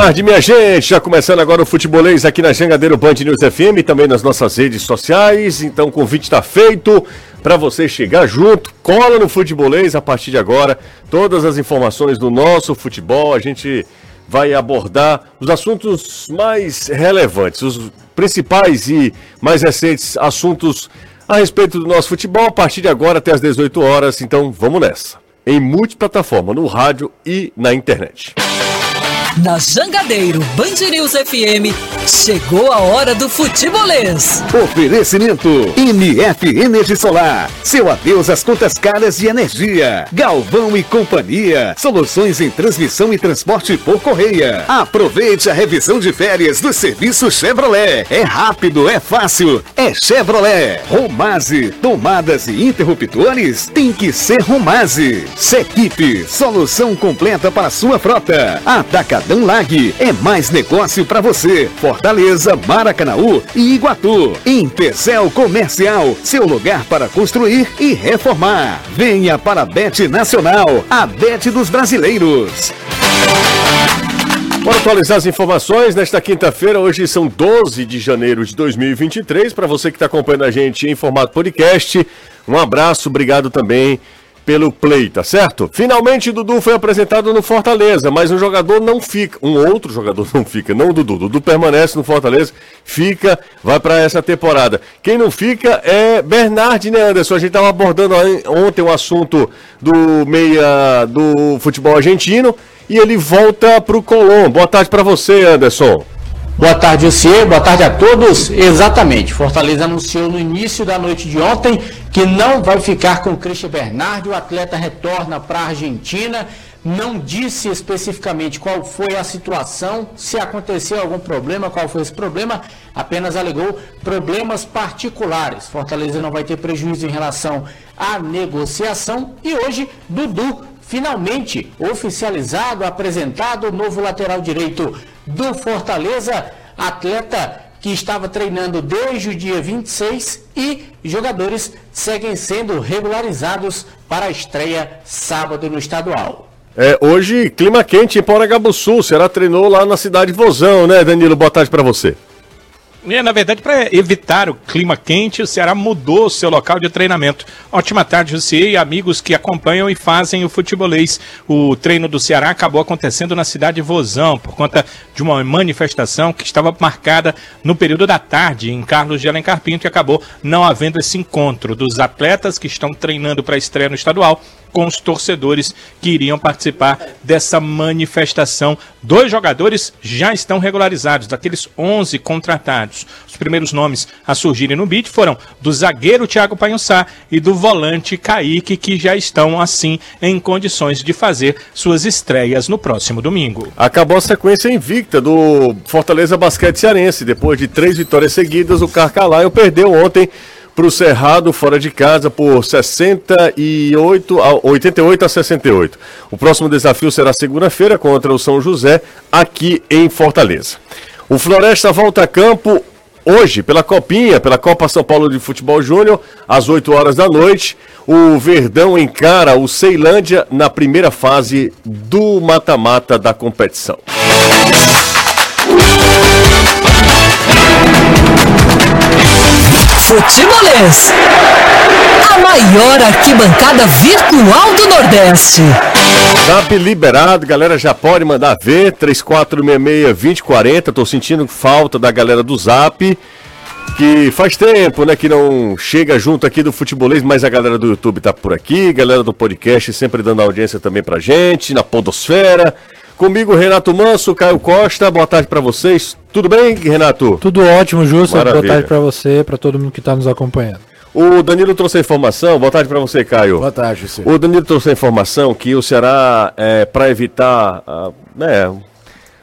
tarde, minha gente. Já começando agora o futebolês aqui na Jangadeiro Band News FM, também nas nossas redes sociais. Então o convite está feito para você chegar junto. Cola no futebolês a partir de agora. Todas as informações do nosso futebol. A gente vai abordar os assuntos mais relevantes, os principais e mais recentes assuntos a respeito do nosso futebol a partir de agora até as 18 horas. Então vamos nessa. Em multiplataforma, no rádio e na internet. Na Jangadeiro Band News FM, chegou a hora do futebolês. Oferecimento MF Energia Solar. Seu adeus às contas caras de energia. Galvão e Companhia. Soluções em transmissão e transporte por correia. Aproveite a revisão de férias do serviço Chevrolet. É rápido, é fácil, é Chevrolet. Romase. Tomadas e interruptores tem que ser Romase. Sequipe. Solução completa para sua frota. Atacadão Atacadão Lag. É mais negócio para você. Fortaleza, Maracanaú e Iguatu. Empecel Comercial, seu lugar para construir e reformar. Venha para a Bet Nacional, a Bet dos brasileiros. Bora atualizar as informações nesta quinta-feira. Hoje são 12 de janeiro de 2023. Para você que está acompanhando a gente em formato podcast, um abraço, obrigado também pelo Play, tá certo? Finalmente Dudu foi apresentado no Fortaleza, mas um jogador não fica, um outro jogador não fica, não o Dudu. Dudu permanece no Fortaleza, fica, vai para essa temporada. Quem não fica é Bernard, né, Anderson? A gente tava abordando ontem o assunto do meia do futebol argentino e ele volta pro Colom. Boa tarde para você, Anderson. Boa tarde, Lucier. Boa tarde a todos. Exatamente. Fortaleza anunciou no início da noite de ontem que não vai ficar com o Christian Bernardi. O atleta retorna para a Argentina. Não disse especificamente qual foi a situação, se aconteceu algum problema, qual foi esse problema, apenas alegou problemas particulares. Fortaleza não vai ter prejuízo em relação à negociação e hoje Dudu finalmente oficializado, apresentado o novo lateral direito do Fortaleza, atleta que estava treinando desde o dia 26 e jogadores seguem sendo regularizados para a estreia sábado no estadual. É, hoje, clima quente em Poragabuçu. Será treinou lá na cidade de Vozão, né, Danilo? Boa tarde para você. É, na verdade, para evitar o clima quente, o Ceará mudou seu local de treinamento. Ótima tarde, Jussier e amigos que acompanham e fazem o futebolês. O treino do Ceará acabou acontecendo na cidade de Vozão, por conta de uma manifestação que estava marcada no período da tarde em Carlos de Alencar Pinto e acabou não havendo esse encontro dos atletas que estão treinando para a estreia no estadual com os torcedores que iriam participar dessa manifestação. Dois jogadores já estão regularizados, daqueles 11 contratados. Os primeiros nomes a surgirem no BID foram do zagueiro Thiago Panhussá e do volante Kaique, que já estão, assim, em condições de fazer suas estreias no próximo domingo. Acabou a sequência invicta do Fortaleza Basquete Cearense. Depois de três vitórias seguidas, o Carcalaio perdeu ontem para o Cerrado fora de casa por 68 a 88 a 68. O próximo desafio será segunda-feira contra o São José, aqui em Fortaleza. O Floresta volta a campo hoje pela Copinha, pela Copa São Paulo de Futebol Júnior, às 8 horas da noite. O Verdão encara o Ceilândia na primeira fase do mata-mata da competição. Futebolês. A maior arquibancada virtual do Nordeste. Zap liberado, galera já pode mandar ver. 3466-2040. Tô sentindo falta da galera do Zap. Que faz tempo, né, que não chega junto aqui do futebolês, mas a galera do YouTube tá por aqui, galera do podcast sempre dando audiência também pra gente, na podosfera. Comigo, Renato Manso, Caio Costa, boa tarde para vocês. Tudo bem, Renato? Tudo ótimo, Justo. Boa tarde para você, para todo mundo que está nos acompanhando. O Danilo trouxe a informação, boa tarde para você, Caio. Boa tarde, você. O Danilo trouxe a informação que o Ceará, é, para evitar uh, né,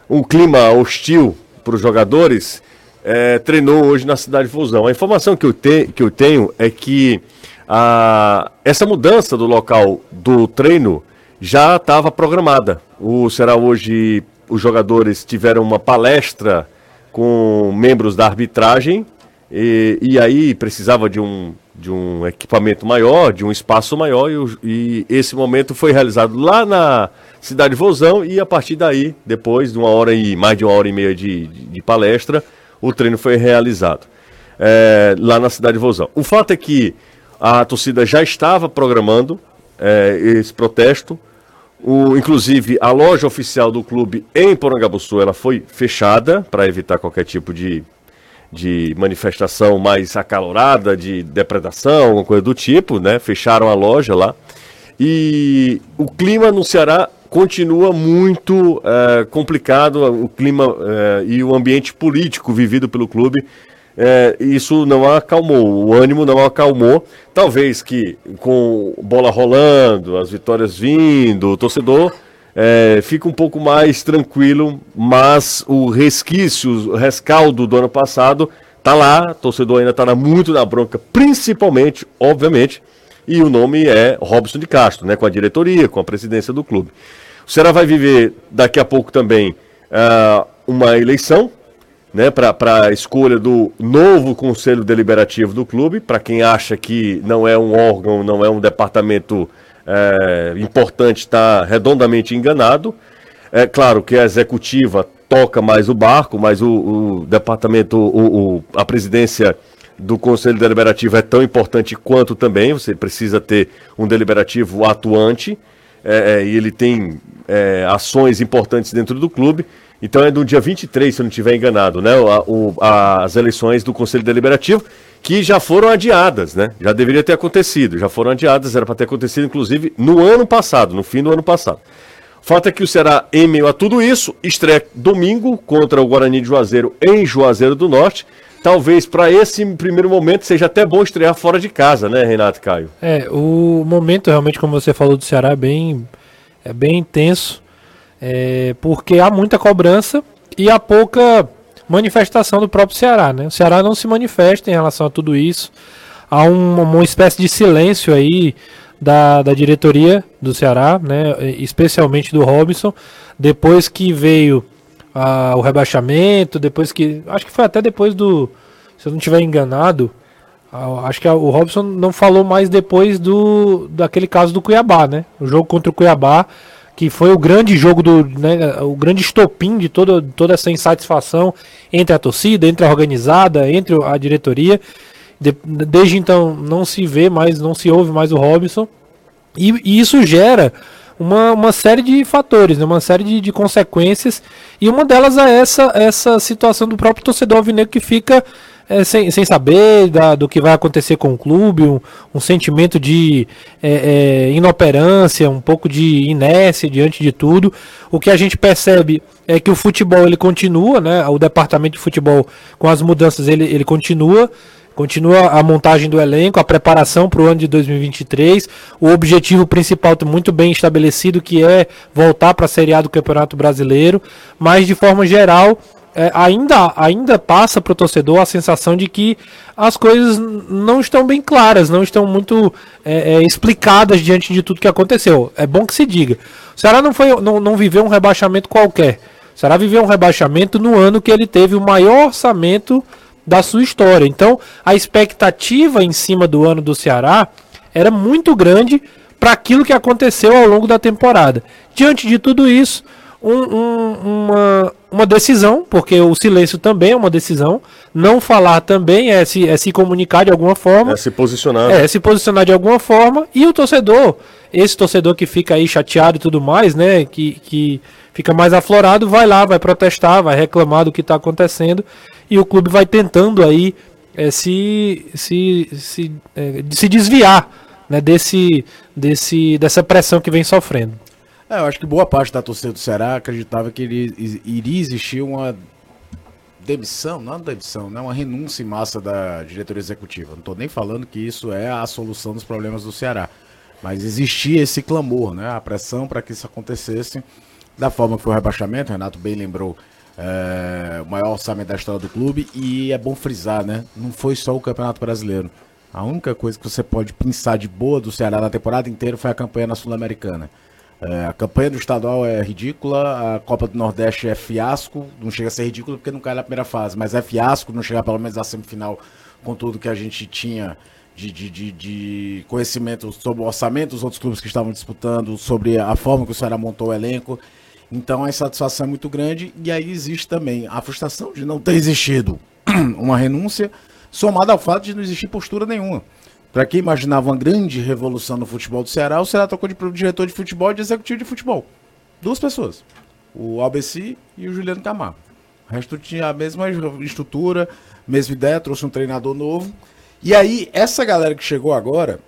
um clima hostil para os jogadores, é, treinou hoje na cidade de Fusão. A informação que eu, te, que eu tenho é que a, essa mudança do local do treino já estava programada. O será hoje os jogadores tiveram uma palestra com membros da arbitragem e, e aí precisava de um, de um equipamento maior, de um espaço maior e, e esse momento foi realizado lá na Cidade Vozão e a partir daí, depois de uma hora e mais de uma hora e meia de, de, de palestra, o treino foi realizado é, lá na Cidade Vozão. O fato é que a torcida já estava programando é, esse protesto. O, inclusive, a loja oficial do clube em Porangabuçu ela foi fechada para evitar qualquer tipo de, de manifestação mais acalorada, de depredação, alguma coisa do tipo, né? Fecharam a loja lá. E o clima no Ceará continua muito é, complicado, o clima é, e o ambiente político vivido pelo clube. É, isso não acalmou, o ânimo não acalmou. Talvez que com bola rolando, as vitórias vindo, o torcedor é, fica um pouco mais tranquilo, mas o resquício, o rescaldo do ano passado tá lá, o torcedor ainda está muito na bronca, principalmente, obviamente, e o nome é Robson de Castro, né, com a diretoria, com a presidência do clube. O Ceará vai viver daqui a pouco também uh, uma eleição né, para a escolha do novo conselho deliberativo do clube. Para quem acha que não é um órgão, não é um departamento é, importante, está redondamente enganado. É claro que a executiva toca mais o barco, mas o, o departamento, o, o, a presidência do Conselho Deliberativo é tão importante quanto também. Você precisa ter um deliberativo atuante é, e ele tem ações importantes dentro do clube. Então é do dia 23, se eu não estiver enganado, né? O, o, as eleições do Conselho Deliberativo, que já foram adiadas, né? Já deveria ter acontecido, já foram adiadas, era para ter acontecido, inclusive, no ano passado, no fim do ano passado. Fato é que o Ceará, em meio a tudo isso, estreia domingo contra o Guarani de Juazeiro em Juazeiro do Norte talvez para esse primeiro momento seja até bom estrear fora de casa, né, Renato Caio? É, o momento realmente, como você falou do Ceará, é bem, é bem intenso, é, porque há muita cobrança e há pouca manifestação do próprio Ceará, né? O Ceará não se manifesta em relação a tudo isso, há um, uma espécie de silêncio aí da, da diretoria do Ceará, né? Especialmente do Robinson, depois que veio a, o rebaixamento, depois que. Acho que foi até depois do. Se eu não estiver enganado, a, acho que o Robson não falou mais depois do daquele caso do Cuiabá, né? O jogo contra o Cuiabá, que foi o grande jogo do. Né, o grande estopim de toda, toda essa insatisfação entre a torcida, entre a organizada, entre a diretoria. De, desde então não se vê mais, não se ouve mais o Robson. E, e isso gera uma, uma série de fatores, né? uma série de, de consequências, e uma delas é essa, essa situação do próprio torcedor alvinegro que fica é, sem, sem saber da, do que vai acontecer com o clube, um, um sentimento de é, é, inoperância, um pouco de inércia diante de tudo. O que a gente percebe é que o futebol ele continua, né? o departamento de futebol com as mudanças ele, ele continua. Continua a montagem do elenco, a preparação para o ano de 2023. O objetivo principal está muito bem estabelecido, que é voltar para a Série A do Campeonato Brasileiro. Mas, de forma geral, é, ainda, ainda passa para o torcedor a sensação de que as coisas não estão bem claras, não estão muito é, é, explicadas diante de tudo que aconteceu. É bom que se diga. O Ceará não, foi, não, não viveu um rebaixamento qualquer. O Ceará viveu um rebaixamento no ano que ele teve o maior orçamento da sua história. Então, a expectativa em cima do ano do Ceará era muito grande para aquilo que aconteceu ao longo da temporada. Diante de tudo isso, um, um, uma, uma decisão, porque o silêncio também é uma decisão. Não falar também é se, é se comunicar de alguma forma. É se posicionar. É, se posicionar de alguma forma. E o torcedor, esse torcedor que fica aí chateado e tudo mais, né? Que, que fica mais aflorado, vai lá, vai protestar, vai reclamar do que está acontecendo e o clube vai tentando aí é, se, se, se, é, se desviar né, desse, desse, dessa pressão que vem sofrendo. É, eu acho que boa parte da torcida do Ceará acreditava que iria, iria existir uma demissão, não é demissão, né? uma renúncia em massa da diretoria executiva. Não estou nem falando que isso é a solução dos problemas do Ceará. Mas existia esse clamor, né? a pressão para que isso acontecesse da forma que foi o rebaixamento, o Renato bem lembrou é, o maior orçamento da história do clube e é bom frisar, né? Não foi só o Campeonato Brasileiro. A única coisa que você pode pensar de boa do Ceará na temporada inteira foi a campanha na Sul-Americana. É, a campanha do estadual é ridícula, a Copa do Nordeste é fiasco, não chega a ser ridículo porque não cai na primeira fase, mas é fiasco, não chegar pelo menos à semifinal com tudo que a gente tinha de, de, de, de conhecimento sobre o orçamento dos outros clubes que estavam disputando, sobre a forma que o Ceará montou o elenco. Então a insatisfação é muito grande e aí existe também a frustração de não ter existido uma renúncia, somada ao fato de não existir postura nenhuma. Para quem imaginava uma grande revolução no futebol do Ceará, o Ceará trocou de diretor de futebol e de executivo de futebol. Duas pessoas. O Albeci e o Juliano Camargo. O resto tinha a mesma estrutura, mesma ideia, trouxe um treinador novo. E aí, essa galera que chegou agora,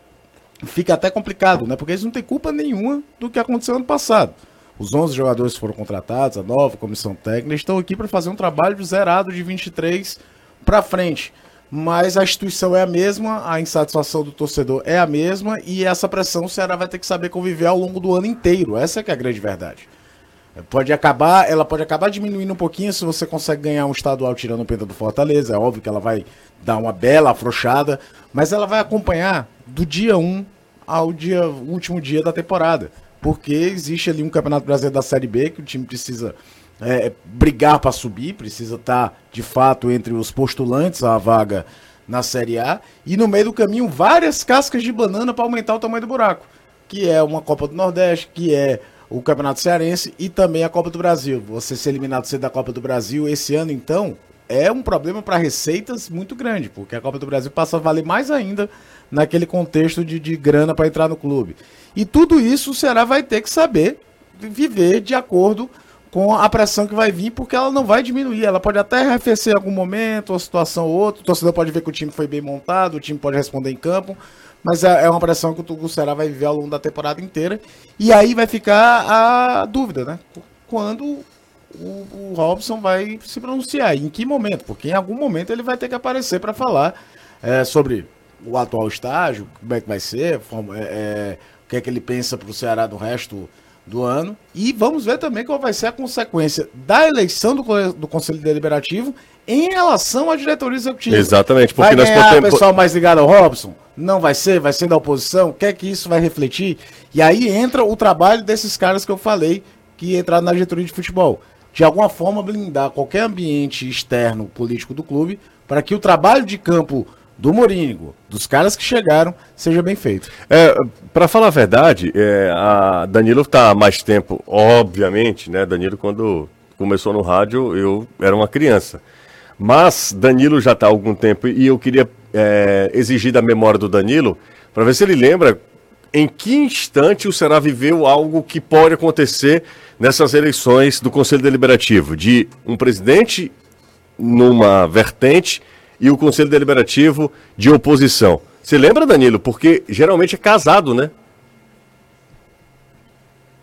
fica até complicado, né? Porque eles não têm culpa nenhuma do que aconteceu ano passado. Os 11 jogadores foram contratados, a nova comissão técnica, estão aqui para fazer um trabalho zerado de 23 para frente mas a instituição é a mesma, a insatisfação do torcedor é a mesma e essa pressão o Ceará vai ter que saber conviver ao longo do ano inteiro. Essa é que é a grande verdade. Pode acabar, ela pode acabar diminuindo um pouquinho se você consegue ganhar um estadual tirando o penta do Fortaleza. É óbvio que ela vai dar uma bela afrouxada, mas ela vai acompanhar do dia 1 ao dia último dia da temporada. Porque existe ali um Campeonato Brasileiro da Série B que o time precisa é, brigar para subir, precisa estar tá, de fato entre os postulantes à vaga na Série A. E no meio do caminho, várias cascas de banana para aumentar o tamanho do buraco, que é uma Copa do Nordeste, que é o Campeonato Cearense e também a Copa do Brasil. Você ser eliminado cedo da Copa do Brasil esse ano, então, é um problema para receitas muito grande, porque a Copa do Brasil passa a valer mais ainda naquele contexto de, de grana para entrar no clube. E tudo isso o Ceará vai ter que saber viver de acordo com a pressão que vai vir, porque ela não vai diminuir. Ela pode até arrefecer em algum momento, uma situação ou outra. O torcedor pode ver que o time foi bem montado, o time pode responder em campo. Mas é, é uma pressão que o Ceará vai viver ao longo da temporada inteira. E aí vai ficar a dúvida, né? Quando o, o Robson vai se pronunciar. Em que momento? Porque em algum momento ele vai ter que aparecer para falar é, sobre o atual estágio, como é que vai ser, é, é, o que é que ele pensa para o Ceará do resto do ano. E vamos ver também qual vai ser a consequência da eleição do, do Conselho Deliberativo em relação à diretoria executiva. Exatamente, porque vai nós ganhar podemos... o pessoal mais ligado ao Robson? Não vai ser? Vai ser da oposição? O que é que isso vai refletir? E aí entra o trabalho desses caras que eu falei que entraram na diretoria de futebol. De alguma forma blindar qualquer ambiente externo político do clube para que o trabalho de campo do Morínigo, dos caras que chegaram, seja bem feito. É, para falar a verdade, é, a Danilo está há mais tempo, obviamente, né? Danilo, quando começou no rádio, eu era uma criança. Mas Danilo já está há algum tempo e eu queria é, exigir da memória do Danilo para ver se ele lembra em que instante o Ceará viveu algo que pode acontecer nessas eleições do Conselho Deliberativo, de um presidente numa vertente e o Conselho Deliberativo de oposição. Você lembra, Danilo? Porque geralmente é casado, né?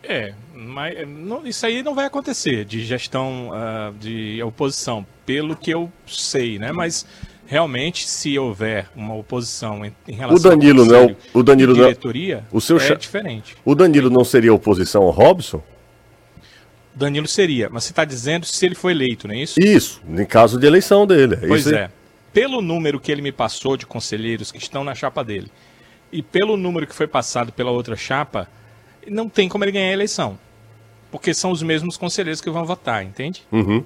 É, mas não, isso aí não vai acontecer de gestão uh, de oposição, pelo que eu sei, né? Mas realmente, se houver uma oposição em, em relação o Danilo ao não, o Danilo diretoria, não, o seu é diferente. O Danilo não seria oposição ao Robson? Danilo seria, mas você está dizendo se ele foi eleito, não é isso? Isso, em caso de eleição dele. É pois é pelo número que ele me passou de conselheiros que estão na chapa dele e pelo número que foi passado pela outra chapa, não tem como ele ganhar a eleição. Porque são os mesmos conselheiros que vão votar, entende? Uhum.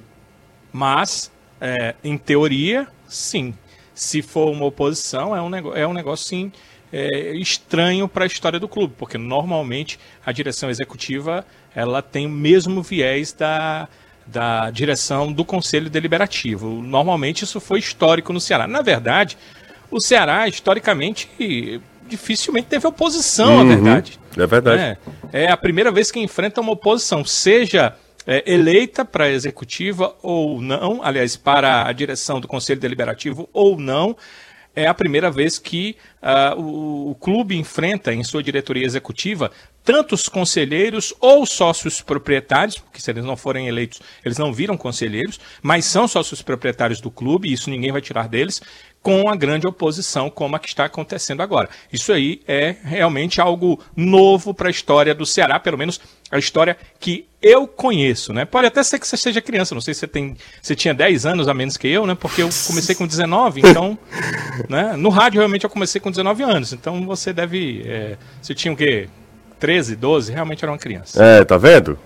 Mas, é, em teoria, sim. Se for uma oposição, é um, é um negócio, sim, é, estranho para a história do clube, porque normalmente a direção executiva ela tem o mesmo viés da, da direção do Conselho Deliberativo. Normalmente isso foi histórico no Ceará. Na verdade, o Ceará, historicamente, dificilmente teve oposição, uhum, verdade. É verdade. É, é, a primeira vez que enfrenta uma oposição, seja é, eleita para a executiva ou não, aliás, para a direção do Conselho Deliberativo ou não. É a primeira vez que uh, o, o clube enfrenta em sua diretoria executiva tantos conselheiros ou sócios proprietários, porque se eles não forem eleitos, eles não viram conselheiros, mas são sócios proprietários do clube, e isso ninguém vai tirar deles, com a grande oposição como a que está acontecendo agora. Isso aí é realmente algo novo para a história do Ceará, pelo menos a história que eu conheço, né? Pode até ser que você seja criança, não sei se você tem, você tinha 10 anos a menos que eu, né? Porque eu comecei com 19, então, né? No rádio realmente eu comecei com 19 anos, então você deve, é, você tinha o quê? 13, 12, realmente era uma criança. É, tá vendo?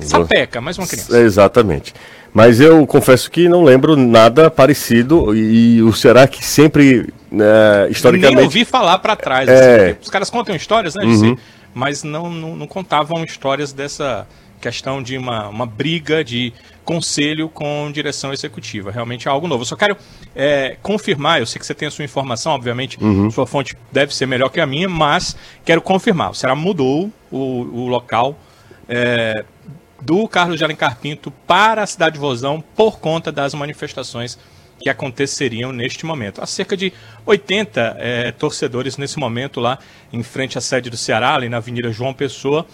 Sapeca, mais uma criança. exatamente. Mas eu confesso que não lembro nada parecido e o Ceará que sempre né, historicamente. Nem ouvi falar pra trás. É. assim, os caras contam histórias, né, Uhum. Mas não, não, não contavam histórias dessa questão de uma, uma briga de conselho com direção executiva. Realmente é algo novo. Eu só quero é, confirmar, eu sei que você tem a sua informação, obviamente, Uhum. sua fonte deve ser melhor que a minha, mas quero confirmar. O Ceará mudou o, o local é, do Carlos de Alencar Pinto para a cidade de Vozão por conta das manifestações que aconteceriam neste momento. Há cerca de 80 eh, torcedores nesse momento lá em frente à sede do Ceará, ali na Avenida João Pessoa,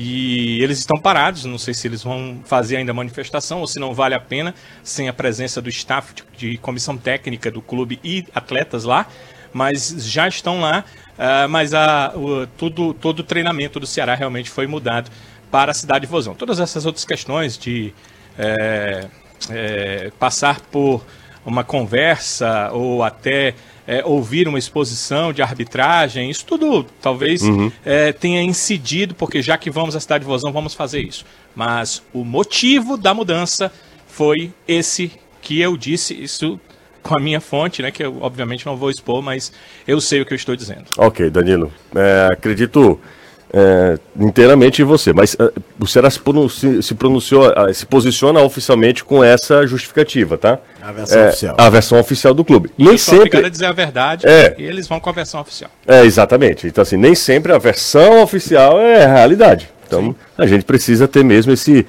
e eles estão parados, não sei se eles vão fazer ainda manifestação ou se não vale a pena, sem a presença do staff de, de comissão técnica do clube e atletas lá, mas já estão lá, ah, mas a, o, tudo, todo o treinamento do Ceará realmente foi mudado para a cidade de Vozão. Todas essas outras questões de eh, eh, passar por uma conversa ou até é, ouvir uma exposição de arbitragem, isso tudo talvez é, tenha incidido, porque já que vamos à cidade de Vozão, vamos fazer isso. Mas o motivo da mudança foi esse que eu disse, isso com a minha fonte, né, que eu obviamente não vou expor, mas eu sei o que eu estou dizendo. Ok, Danilo. É, acredito é, inteiramente em você, mas é, o Ceará se, se- pronunciou, ah, se posiciona oficialmente com essa justificativa, tá? A versão É, oficial. A versão oficial do clube. Nem Eu sou obrigado a sempre. dizer a verdade É. e eles vão com a versão oficial. É, exatamente. Então, assim, nem sempre a versão oficial é a realidade. Então, a gente precisa ter mesmo esse,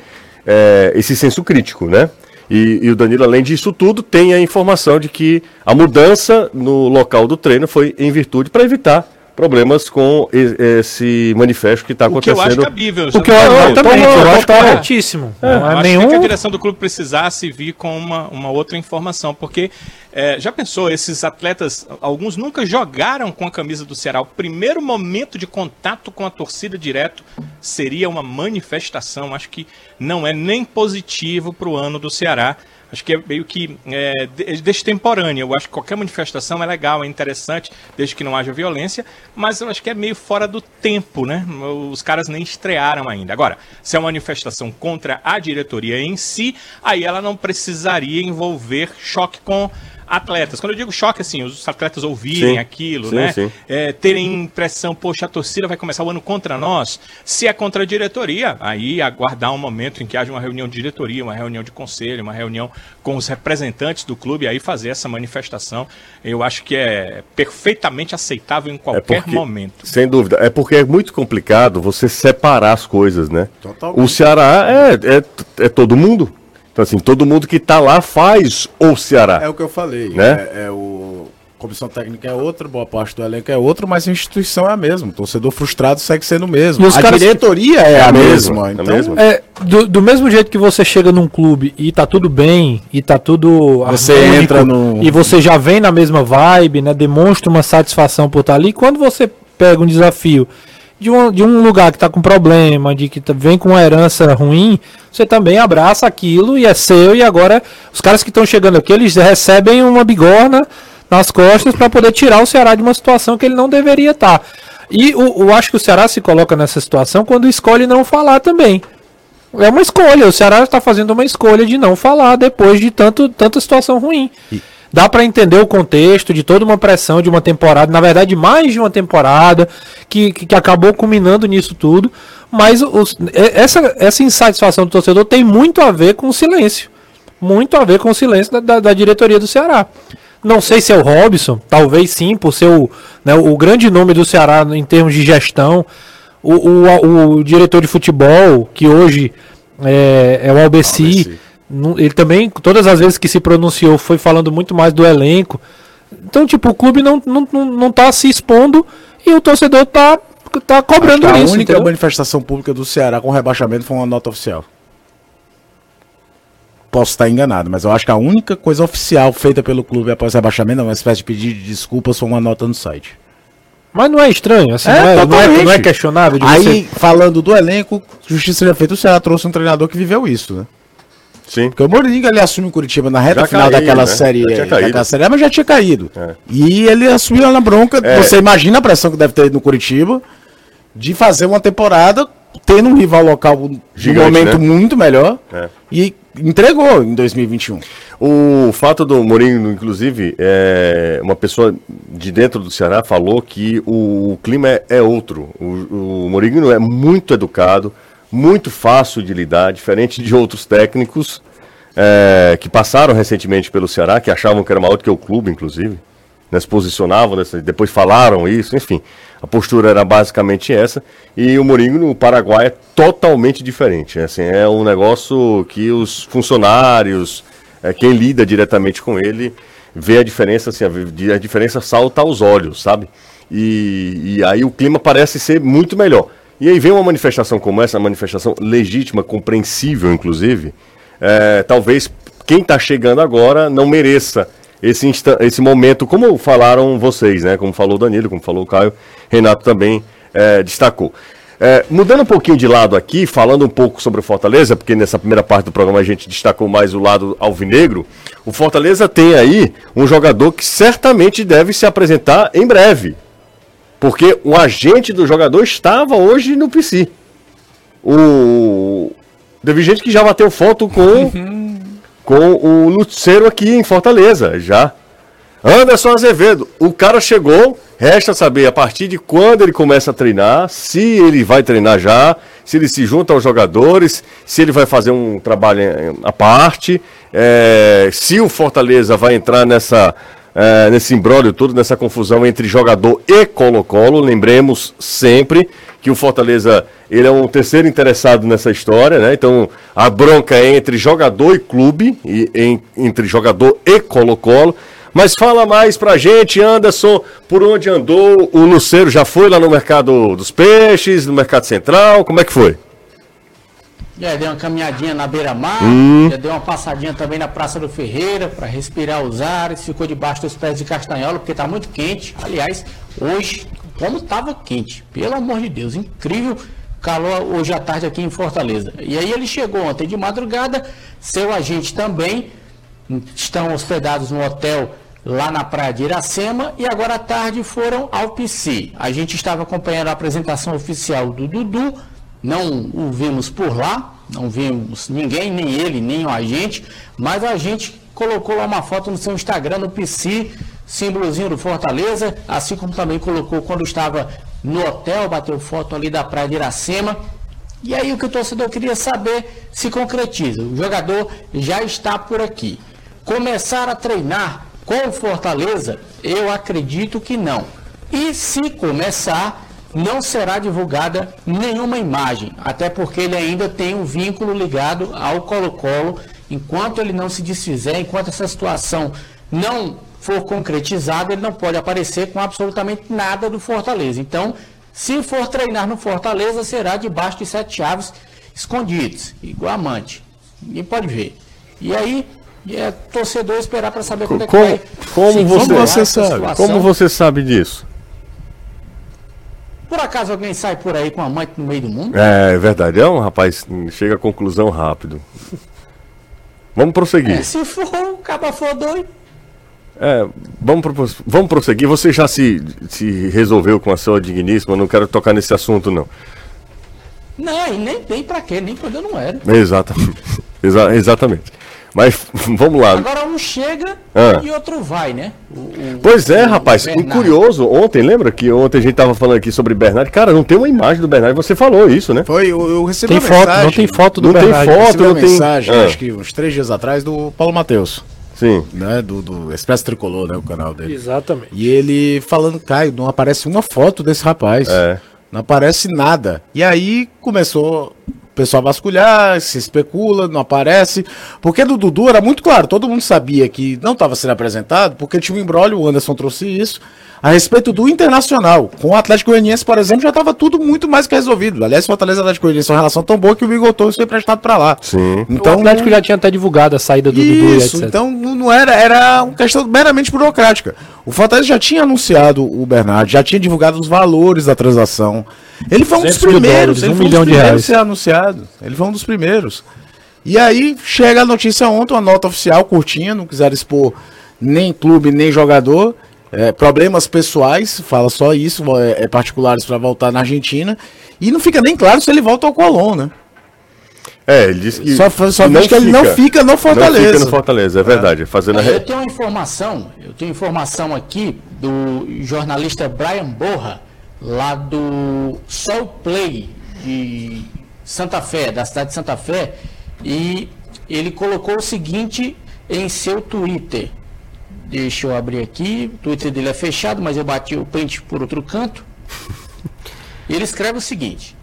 é, esse senso crítico, né? E, e o Danilo, além disso tudo, tem a informação de que a mudança no local do treino foi em virtude para evitar problemas com e- esse manifesto que está O que eu acontecendo. acho cabível. O que eu Não, acho também, eu acho corretíssimo. Eu Não é acho que nenhum. a direção do clube precisasse vir com uma, uma outra informação, porque é, já pensou, esses atletas, alguns nunca jogaram com a camisa do Ceará. O primeiro momento de contato com a torcida direto seria uma manifestação. Acho que não é nem positivo para o ano do Ceará. Acho que é meio que é, de- destemporânea. Eu acho que qualquer manifestação é legal, é interessante, desde que não haja violência, mas eu acho que é meio fora do tempo, né? Os caras nem estrearam ainda. Agora, se é uma manifestação contra a diretoria em si, aí ela não precisaria envolver choque com atletas. Quando eu digo choque, assim, os atletas ouvirem Sim. aquilo, Sim, né? sim. É, terem impressão, poxa, a torcida vai começar o ano contra nós. Se é contra a diretoria, aí aguardar um momento em que haja uma reunião de diretoria, uma reunião de conselho, uma reunião com os representantes do clube, aí fazer essa manifestação. Eu acho que é perfeitamente aceitável em qualquer porque- momento. Sem dúvida. É porque é muito complicado você separar as coisas, né? Totalmente. O Ceará é, é, é todo mundo. Então, assim, todo mundo que tá lá faz o Ceará. É o que eu falei. Né? É, é o. Comissão técnica é outra, boa parte do elenco é outra, mas a instituição é a mesma. O torcedor frustrado segue sendo o mesmo. E os a caras- diretoria é, É a mesma. mesma, é a Então, mesma. É, do, do mesmo jeito que você chega num clube e tá tudo bem, e tá tudo Você harmônico, entra no- E você já vem na mesma vibe, né? Demonstra uma satisfação por estar ali. Quando você pega um desafio de um, de um lugar que tá com problema, de que tá- vem com uma herança ruim, você também abraça aquilo e é seu. E agora, os caras que estão chegando aqui, eles recebem uma bigorna nas costas para poder tirar o Ceará de uma situação que ele não deveria estar. E o- eu acho que o Ceará se coloca nessa situação quando escolhe não falar também. É uma escolha. O Ceará está fazendo uma escolha de não falar depois de tanto, tanta situação ruim. Dá para entender o contexto de toda uma pressão de uma temporada, na verdade, mais de uma temporada, que, que, acabou culminando nisso tudo. Mas os- essa, essa insatisfação do torcedor tem muito a ver com o silêncio. Muito a ver com o silêncio da, da- da diretoria do Ceará. Não sei se é o Robson, talvez sim, por ser o, né, o grande nome do Ceará em termos de gestão. O, o, o diretor de futebol, que hoje é, é o Albeci, Albeci. Ele também, todas as vezes que se pronunciou, foi falando muito mais do elenco. Então, tipo, o clube não, não, não, não tá se expondo e o torcedor tá, tá acho cobrando que a isso. única entendeu? manifestação pública do Ceará com rebaixamento foi uma nota oficial. Posso estar enganado, mas eu acho que a única coisa oficial feita pelo clube após o rebaixamento, uma espécie de pedido de desculpas, foi uma nota no site. Mas não é estranho, assim, É, não, é, não, é, não é questionável de Aí, você... falando do elenco, justiça já feita, o Ceará trouxe um treinador que viveu isso, né? Sim. Porque o Mourinho ele assume o Curitiba na reta Já final daquela né? série, daquela série, mas já tinha caído. É. E ele assumiu na bronca. É. Você imagina a pressão que deve ter no Curitiba de fazer uma temporada tendo um rival local de Gigante, momento né? muito melhor É. e entregou em 2021. O fato do Mourinho, inclusive, é, uma pessoa de dentro do Ceará falou que o, clima é, é outro. O, o Mourinho é muito educado, muito fácil de lidar, diferente de outros técnicos é, que passaram recentemente pelo Ceará, que achavam que era maior do que o clube, inclusive. Né, se posicionavam, depois falaram isso, enfim. A postura era basicamente essa. E o Mourinho no Paraguai é totalmente diferente. Né, assim, é um negócio que os funcionários, é, quem lida diretamente com ele, vê a diferença, assim, a, a diferença salta aos olhos, sabe? E, e aí o clima parece ser muito melhor. E aí vem uma manifestação como essa, uma manifestação legítima, compreensível, inclusive. É, talvez quem está chegando agora não mereça esse, esse momento, como falaram vocês, né? Como falou o Danilo, como falou o Caio, Renato também é, destacou. É, mudando um pouquinho de lado aqui, falando um pouco sobre o Fortaleza, porque nessa primeira parte do programa a gente destacou mais o lado alvinegro, o Fortaleza tem aí um jogador que certamente deve se apresentar em breve. Porque o agente do jogador estava hoje no PC. O... Teve gente que já bateu foto com, com o Luceiro aqui em Fortaleza, já. Anderson Azevedo, o cara chegou, resta saber a partir de quando ele começa a treinar, se ele vai treinar já, se ele se junta aos jogadores, se ele vai fazer um trabalho à parte, é, se o Fortaleza vai entrar nessa, é, nesse imbróglio todo, nessa confusão entre jogador e Colo-Colo. Lembremos sempre que o Fortaleza ele é um terceiro interessado nessa história, né? Então a bronca é entre jogador e clube, e, em, entre jogador e Colo-Colo. Mas fala mais pra gente, Anderson, por onde andou? O Luceiro já foi lá no mercado dos peixes, no mercado central, como é que foi? Já deu uma caminhadinha na beira-mar, hum. já deu uma passadinha também na Praça do Ferreira para respirar os ares, ficou debaixo dos pés de castanhola porque está muito quente. Aliás, hoje, como estava quente, pelo amor de Deus, incrível calor hoje à tarde aqui em Fortaleza. E aí ele chegou ontem de madrugada, seu agente também estão hospedados no hotel lá na praia de Iracema e agora à tarde foram ao PC. A gente estava acompanhando a apresentação oficial do Dudu, não o vimos por lá, não vimos ninguém, nem ele, nem o agente, mas a gente colocou lá uma foto no seu Instagram, no PC, símbolozinho do Fortaleza, assim como também colocou quando estava no hotel, bateu foto ali da praia de Iracema. E aí o que o torcedor queria saber se concretiza. O jogador já está por aqui. Começar a treinar com o Fortaleza, eu acredito que não. E se começar, não será divulgada nenhuma imagem, até porque ele ainda tem um vínculo ligado ao Colo-Colo. Enquanto ele não se desfizer, enquanto essa situação não for concretizada, ele não pode aparecer com absolutamente nada do Fortaleza. Então, se for treinar no Fortaleza, será debaixo de sete chaves escondidos, igual amante. Ninguém pode ver. E aí, é torcedor esperar para saber quando como, é que vai. Como você, você sabe? Como você sabe disso? Por acaso alguém sai por aí com a mãe no meio do mundo? É, é verdade. É um rapaz, chega a conclusão rápido. Vamos prosseguir. É, se for, o caba for doido. É, vamos, vamos prosseguir. Você já se, se resolveu com a sua digníssima, não quero tocar nesse assunto, não. Não, e nem, nem pra quê, nem quando eu não era. Exatamente. Exa exatamente. Mas vamos lá. Agora um chega ah. e outro vai, né? O, o, pois é, rapaz. O curioso, ontem, lembra que ontem a gente tava falando aqui sobre Bernardo? Cara, não tem uma imagem do Bernardo. Você falou isso, né? Foi, eu, eu recebi tem foto, Não tem foto do não Bernardo. Tem foto, não tem mensagem, ah. acho que uns três dias atrás, do Paulo Matheus. Sim. Né, do, do Expresso Tricolor, né? O canal dele. Exatamente. E ele falando, Caio, não aparece uma foto desse rapaz. É. Não aparece nada. E aí começou pessoal vasculhar, se especula, não aparece. Porque do Dudu era muito claro, todo mundo sabia que não estava sendo apresentado, porque tinha um embrólio, o Anderson trouxe isso a respeito do Internacional. Com o Atlético Goianiense, por exemplo, já estava tudo muito mais que resolvido. Aliás, o Fortaleza e o Atlético Goianiense é uma relação tão boa que o Bigotô foi prestado para lá. Sim. Então, o Atlético já tinha até divulgado a saída do isso, Dudu, Então não era, era uma questão meramente burocrática. O Fortaleza já tinha anunciado o Bernardo, já tinha divulgado os valores da transação. Ele foi um dos primeiros, dólares, ele um foi milhão um dos primeiros a ser anunciado. Ele foi um dos primeiros. E aí chega a notícia ontem, uma nota oficial curtinha, não quiseram expor nem clube, nem jogador. É, problemas pessoais, fala só isso, é, é particulares para voltar na Argentina. E não fica nem claro se ele volta ao Colón, né? É, ele disse que. Só, só diz que ele não fica no Não Fortaleza. fica no Fortaleza, é verdade. Fazendo a Eu tenho uma informação, eu tenho informação aqui do jornalista Brian Borra, lá do Sol Play de Santa Fé, da cidade de Santa Fé, e ele colocou o seguinte em seu Twitter. Deixa eu abrir aqui, o Twitter dele é fechado, mas eu bati o print por outro canto. Ele escreve o seguinte: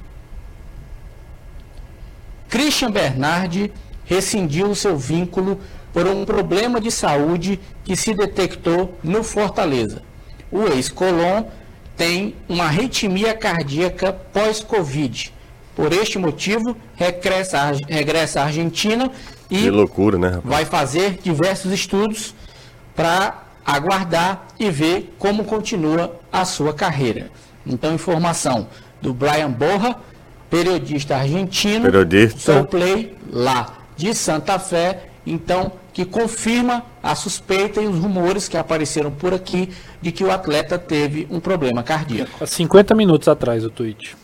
Christian Bernardi rescindiu seu vínculo por um problema de saúde que se detectou no Fortaleza. O ex-Colom tem uma arritmia cardíaca pós-Covid. Por este motivo, regressa, à- regressa à Argentina e Que loucura, né? rapaz? vai fazer diversos estudos para aguardar e ver como continua a sua carreira. Então, informação do Brian Borra, periodista argentino, Periodista. Soul Play lá de Santa Fé, então que confirma a suspeita e os rumores que apareceram por aqui de que o atleta teve um problema cardíaco. Há 50 minutos atrás o tweet.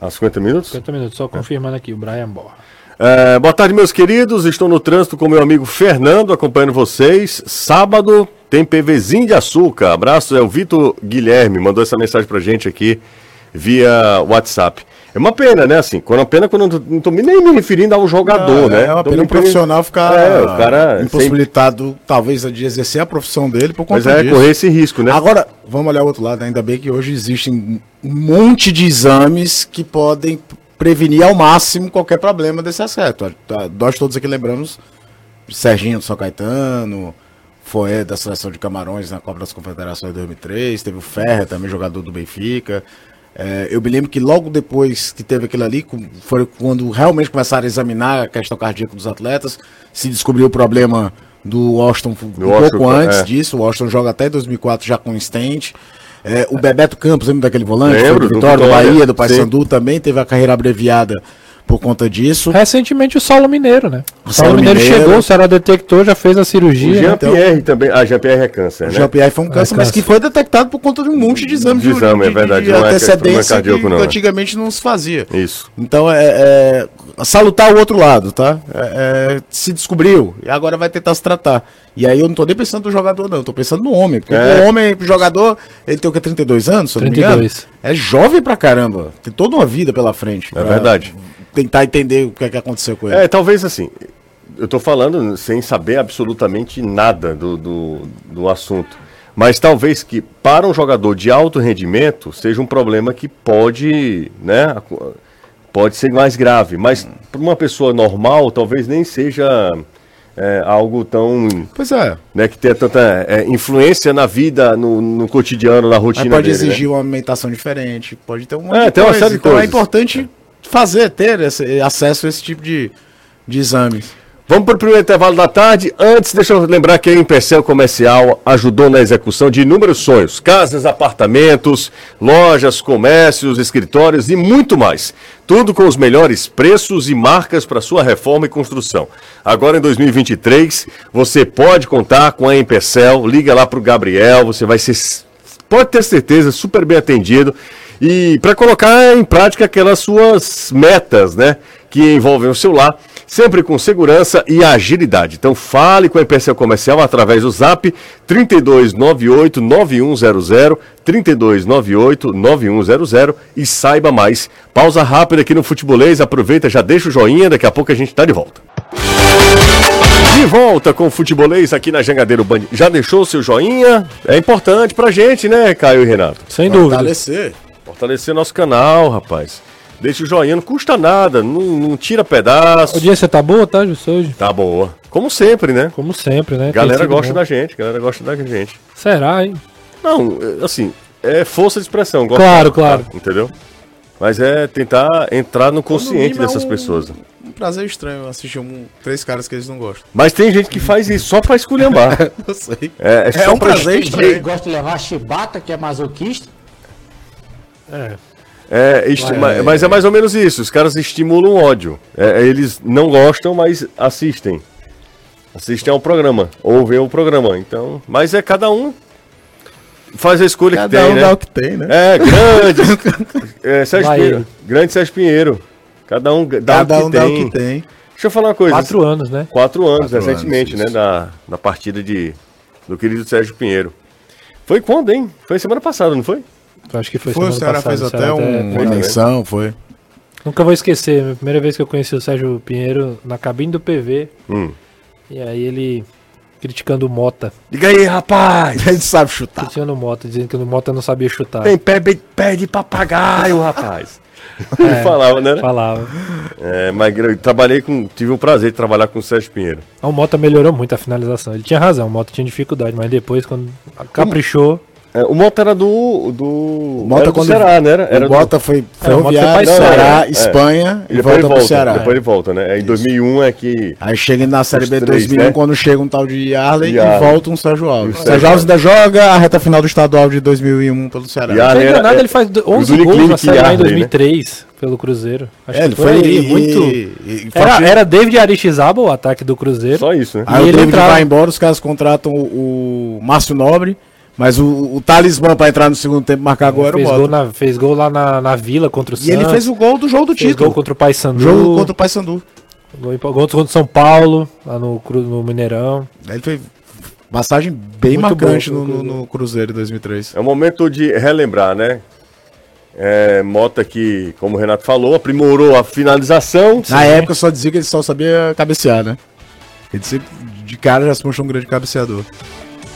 Há 50 minutos? 50 minutos, só confirmando aqui, o Brian Borra. É, boa tarde, meus queridos. Estou no trânsito com meu amigo Fernando, acompanhando vocês. Sábado tem PVzinho de açúcar. Abraço, é o Vitor Guilherme, mandou essa mensagem pra gente aqui via WhatsApp. É uma pena, né? Assim, quando uma pena quando eu não tô, nem me referindo ao jogador, né? É uma Tô pena um profissional ficar É, o cara impossibilitado, talvez, de exercer a profissão dele por Mas conta é disso. correr esse risco, né? Agora, vamos olhar o outro lado. Ainda bem que hoje existem um monte de exames que podem prevenir ao máximo qualquer problema desse aspecto. Tá, Nós todos aqui lembramos Serginho do São Caetano, Foé da seleção de Camarões na Copa das Confederações de 2003, teve o Ferrer também, jogador do Benfica. É, eu me lembro que logo depois que teve aquilo ali, foi quando realmente começaram a examinar a questão cardíaca dos atletas, se descobriu o problema do Washington um Do pouco Washington, antes é. disso. O Washington joga até 2004 já com stent. É, o Bebeto Campos, lembra daquele volante? Lembro, do do Vitória, do Bahia, do. Paysandu, também teve a carreira abreviada por conta disso. Recentemente o Saulo Mineiro, né? O Saulo Saulo Mineiro, Mineiro. chegou, o Ceará detectou, já fez a O cirurgia. né? Jean-Pierre também. Ah, Jean-Pierre é câncer, O né? Jean-Pierre foi um câncer, É mas câncer. que foi detectado por conta de um monte de exames De exame, é verdade, de, não é que é antecedência cardíaco, que não, é. antigamente não se fazia. Isso. Então é, é salutar o outro lado, tá? É, é, se descobriu e agora vai tentar se tratar. E aí eu não tô nem pensando no jogador, não, eu tô pensando no homem. Porque É. o homem, o jogador, ele tem o que? 32 anos, se eu não me engano? 32. É jovem pra caramba. Tem toda uma vida pela frente. É verdade. Tentar entender o que é que aconteceu com ele. É, talvez assim. Eu tô falando sem saber absolutamente nada do, do, do assunto. Mas talvez que para um jogador de alto rendimento seja um problema que pode, né, pode ser mais grave. Mas para uma pessoa normal, talvez nem seja é, algo tão, Pois é. né, que tenha tanta é, influência na vida, no, no cotidiano, na Mas rotina pode dele, né? exigir uma alimentação diferente, pode ter um monte É, de tem uma coisa. série de então é coisas. importante fazer, ter esse, acesso a esse tipo de, de exames. Vamos para o primeiro intervalo da tarde. Antes, deixa eu lembrar que a Empecel Comercial ajudou na execução de inúmeros sonhos: casas, apartamentos, lojas, comércios, escritórios e muito mais. Tudo com os melhores preços e marcas para sua reforma e construção. Agora em 2023, você pode contar com a Empecel. Liga lá para o Gabriel, você vai ser pode ter certeza, super bem atendido. E para colocar em prática aquelas suas metas, né? Que envolvem o celular, sempre com segurança e agilidade. Então fale com a Empecel Comercial através do zap 3298-9100, 3298-9100 e saiba mais. Pausa rápida aqui no Futebolês, aproveita, já deixa o joinha, daqui a pouco a gente está de volta. De volta com o Futebolês aqui na Jangadeiro Band. Já deixou o seu joinha? É importante pra gente, né, Caio e Renato? Sem dúvida. Fortalecer. Fortalecer nosso canal, rapaz. Deixa o joinha, não custa nada, não, não tira pedaço. O dia você tá boa, tá, Justo, hoje? Tá boa. Como sempre, né? Como sempre, né? Galera gosta bom. da gente, galera gosta da gente. Será, hein? Não, é, assim, é força de expressão. gosta, Claro, claro. tá? Entendeu? Mas é tentar entrar no consciente é dessas um- pessoas. Um prazer estranho assistir um, três caras que eles não gostam. Mas tem gente que faz isso só pra esculhambar. Eu sei. É, é só um pra- prazer Tem gente que estranho. gosta de levar chibata, que é masoquista. É, esti- ma- mas é mais ou menos isso. Os caras estimulam o ódio. É, eles não gostam, mas assistem. Assistem ao programa. Ou vê o programa. Então, mas é cada um faz a escolha que Cada tem, um né? dá o que tem, né? É, grande. é, Sérgio Vai Pinheiro. Grande Sérgio Pinheiro. Cada um dá Cada o que um tem. dá o que tem. Deixa eu falar uma coisa. Quatro anos, né? Quatro anos, Quatro recentemente, anos, né? Da, da partida de, do querido Sérgio Pinheiro. Foi quando, hein? Foi semana passada, não foi? Acho que foi, Foi, o Ceará passada, fez até Ceará um- uma foi, menção, foi. Nunca vou esquecer, a primeira vez que eu conheci o Sérgio Pinheiro na cabine do PV, Hum. e aí ele criticando o Mota. Diga aí, rapaz! A gente sabe chutar. Criticando o Mota, dizendo que o Mota não sabia chutar. Tem pé, pé de papagaio, rapaz. É. Ele falava, né? Falava. É, mas eu trabalhei com. Tive o prazer de trabalhar com o Sérgio Pinheiro. O Mota melhorou muito a finalização. Ele tinha razão, o Mota tinha dificuldade, mas depois, quando caprichou, É, o Mota era do. do o Mota era do quando- Ceará, né? Era, era o do- Bota foi É, Mota foi Ferroviário, Espanha. Ceará, É. Espanha e e volta ele pro volta. Ceará. Depois ele volta, né? Em 2001 é que. Aí chega na Série B de três, 2001, né? quando chega um tal de Yarley Yarley. e volta um Sérgio Alves. O Sérgio Alves ainda joga a reta final do estadual de 2001 pelo Ceará. Yarley. Não enganado, é- ele faz do- 11 do gols na Série A em Yarley, né? 2003, pelo Cruzeiro. Acho É, que ele foi aí, e- muito... e- e- Era, era David Aristizábal, o ataque do Cruzeiro. Só isso, né? Aí E o ele David entrava. vai embora, os caras contratam o, o Márcio Nobre, mas o, o talismã pra entrar no segundo tempo e marcar gol era o fez, Mota. gol na, fez gol lá na, na Vila contra o E ele Santos. fez o gol do jogo do fez título. gol contra o Paysandu. jogo contra o Paysandu. Gol, contra o São Paulo, lá no, Cru- no Mineirão. Aí Ele fez passagem bem Muito marcante boa no, no- no Cruzeiro em 2003. É o momento de relembrar, né? É, Mota que, como o Renato falou, aprimorou a finalização. Na época só dizia que ele só sabia cabecear, né? Ele sempre, de cara já se mostrou um grande cabeceador.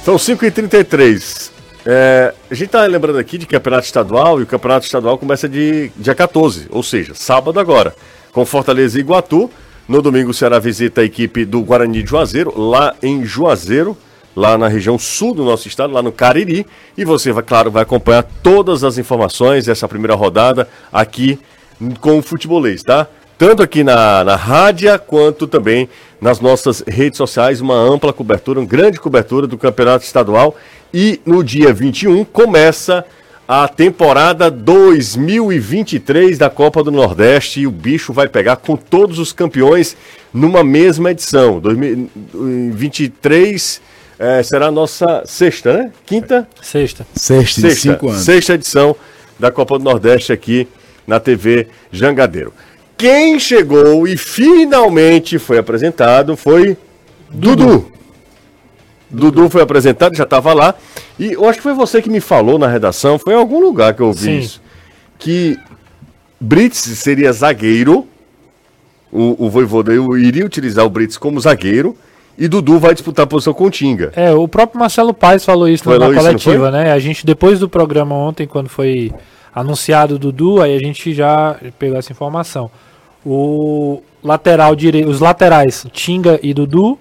São 5h33. É, a gente tá lembrando aqui de campeonato estadual e o campeonato estadual começa de dia 14, ou seja, sábado agora, com Fortaleza e Iguatu. No domingo o Ceará visita a equipe do Guarani de Juazeiro, lá em Juazeiro, lá na região sul do nosso estado, lá no Cariri. E você, vai, claro, vai acompanhar todas as informações dessa primeira rodada aqui com o futebolês, tá? Tanto aqui na, na rádio, quanto também nas nossas redes sociais, uma ampla cobertura, uma grande cobertura do campeonato estadual. E no dia 21 começa a temporada 2023 da Copa do Nordeste e o bicho vai pegar com todos os campeões numa mesma edição. 2023 eh, será a nossa sexta, né? Quinta? Sexta. Sexta, Sexta, cinco anos. sexta edição da Copa do Nordeste aqui na TV Jangadeiro. Quem chegou e finalmente foi apresentado foi Dudu. Dudu foi apresentado, já estava lá. E eu acho que foi você que me falou na redação, foi em algum lugar que eu ouvi Sim. isso. Que Brits seria zagueiro, o, o Voivoda iria utilizar o Brits como zagueiro, e Dudu vai disputar a posição com o Tinga. É, o próprio Marcelo Paes falou isso na- Falou na isso, coletiva, né? A gente, depois do programa ontem, quando foi anunciado o Dudu, aí a gente já pegou essa informação. O lateral direito, os laterais, Tinga e Dudu,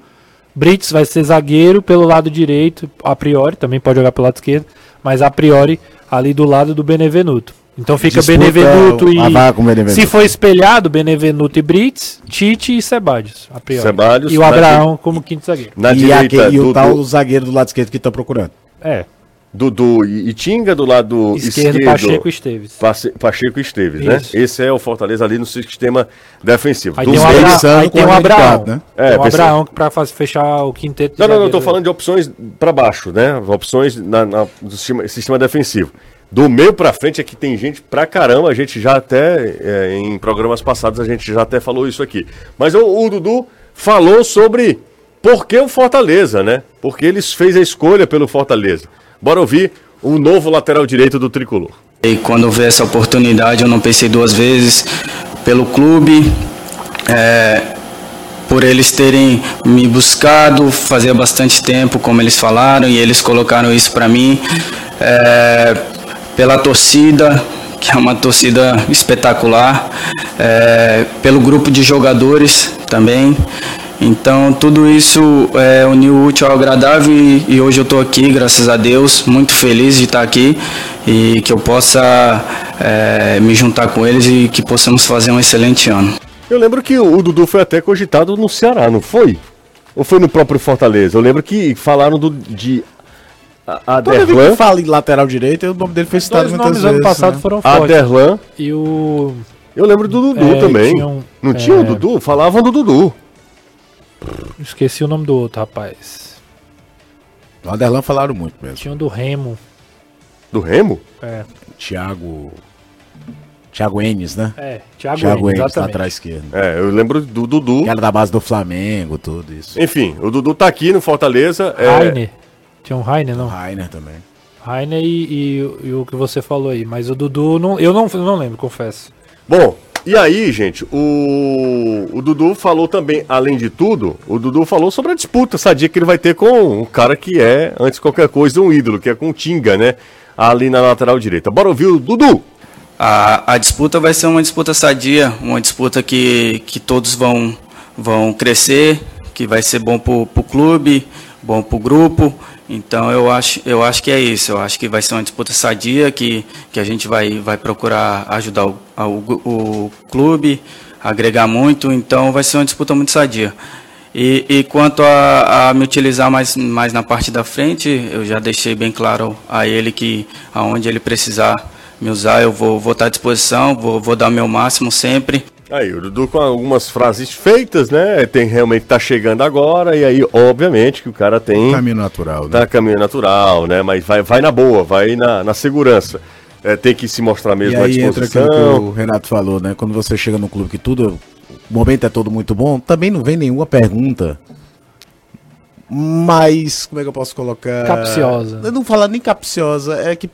Brits vai ser zagueiro pelo lado direito, a priori, também pode jogar pelo lado esquerdo, mas a priori ali do lado do Benevenuto. Então fica Disputa Benevenuto e. Benevenuto. Se for espelhado, Benevenuto e Brits, Tite e Sebadios, a priori. Sebadios, e o na Abraão como quinto zagueiro. Na e, direita, aquele- e o Dudu, tal zagueiro do lado esquerdo que tá procurando. É, Dudu e, Tinga do lado esquerdo, esquerdo. Pacheco e Esteves. Pache- Pacheco e Esteves, né? Esse é o Fortaleza ali no sistema defensivo. Aí Dos tem um, Abra... pensando aí com tem um Abraão. né? É, tem um pensando- Abraão pra faz- fechar o quinteto. Não, não, não, zagueiros. falando de opções pra baixo, né? Opções na, na- do sistema, sistema defensivo. Do meio pra frente aqui tem gente pra caramba, a gente já até, é, em programas passados, a gente já até falou isso aqui. Mas o, o Dudu falou sobre por que o Fortaleza, né? Porque eles fez a escolha pelo Fortaleza. Bora ouvir o novo lateral direito do Tricolor. E quando veio essa oportunidade, eu não pensei duas vezes pelo clube, é, por eles terem me buscado, fazia bastante tempo, como eles falaram, e eles colocaram isso para mim, é, pela torcida, que é uma torcida espetacular, é, pelo grupo de jogadores também. Então tudo isso é uniu o útil ao agradável e, e hoje eu estou aqui, graças a Deus, muito feliz de estar aqui e que eu possa é, me juntar com eles e que possamos fazer um excelente ano. Eu lembro que o Dudu foi até cogitado no Ceará, não foi? Ou foi no próprio Fortaleza? Eu lembro que falaram do, de a- Toda vez Aderlan, que fala em lateral direito, o nome dele foi citado muitas vezes. ano passado né? foram fortes. Aderlan. E o. Eu lembro do Dudu É, também. tinha um- não tinha o é. Dudu? Falavam do Dudu. Esqueci o nome do outro, rapaz. O Aderlan falaram muito mesmo. Tinha um do Remo. Do Remo? É. Thiago. Thiago Enes, né? É, Thiago, Thiago Enes, Enes, exatamente. lateral esquerdo. É, eu lembro do Dudu. Que era da base do Flamengo, tudo isso. Enfim, o Dudu tá aqui no Fortaleza. é, Rainer. Tinha um Rainer, não? Rainer também. Rainer e, e- e o que você falou aí. Mas o Dudu, não, eu não, não lembro, confesso. Bom, e aí, gente, o, o Dudu falou também, além de tudo, o Dudu falou sobre a disputa sadia que ele vai ter com um cara que é, antes de qualquer coisa, um ídolo, que é com o Tinga, né? Ali na lateral direita. Bora ouvir o Dudu! A, a disputa vai ser uma disputa sadia, uma disputa que, que todos vão, vão crescer, que vai ser bom para o clube, bom para o grupo. Então eu acho, eu acho que é isso. Eu acho que vai ser uma disputa sadia, que, que a gente vai, vai procurar ajudar o, o, o clube, agregar muito. Então vai ser uma disputa muito sadia. E, e quanto a, a me utilizar mais, mais na parte da frente, eu já deixei bem claro a ele que aonde ele precisar me usar, eu vou, vou estar à disposição, vou, vou dar o meu máximo sempre. Aí, o Dudu com algumas frases feitas, né? Tem realmente tá chegando agora, e aí, obviamente, que o cara tem. Caminho natural, né? Tá caminho natural, né? Mas vai, vai na boa, vai na, na segurança. É, tem que se mostrar E mesmo à aí entra aquilo que disposição. o Renato falou, né? Quando você chega no clube que tudo, o momento é todo muito bom, também não vem nenhuma pergunta. Mas, como é que eu posso colocar? Capciosa. Eu não falar nem capciosa, é que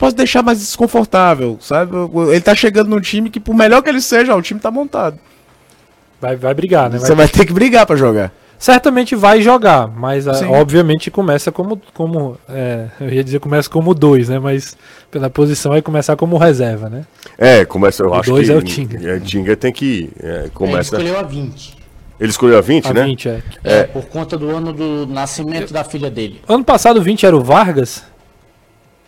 pode deixar mais desconfortável, sabe? Ele tá chegando num time que, por melhor que ele seja, ó, o time tá montado. Vai, vai brigar, né? Vai- Você vai ter que brigar pra jogar. Certamente vai jogar, mas ah, Sim. obviamente começa como. como é, eu ia dizer começa como dois, né? Mas pela posição vai começar como reserva, né? É, começa, eu O acho dois que. é o Tinga. É, Tinga tem que. é, Ele começa. escolheu a 20. Ele escolheu a 20, A né? 20, é. É. Por conta do ano do nascimento da filha dele. Ano passado o 20 era o Vargas.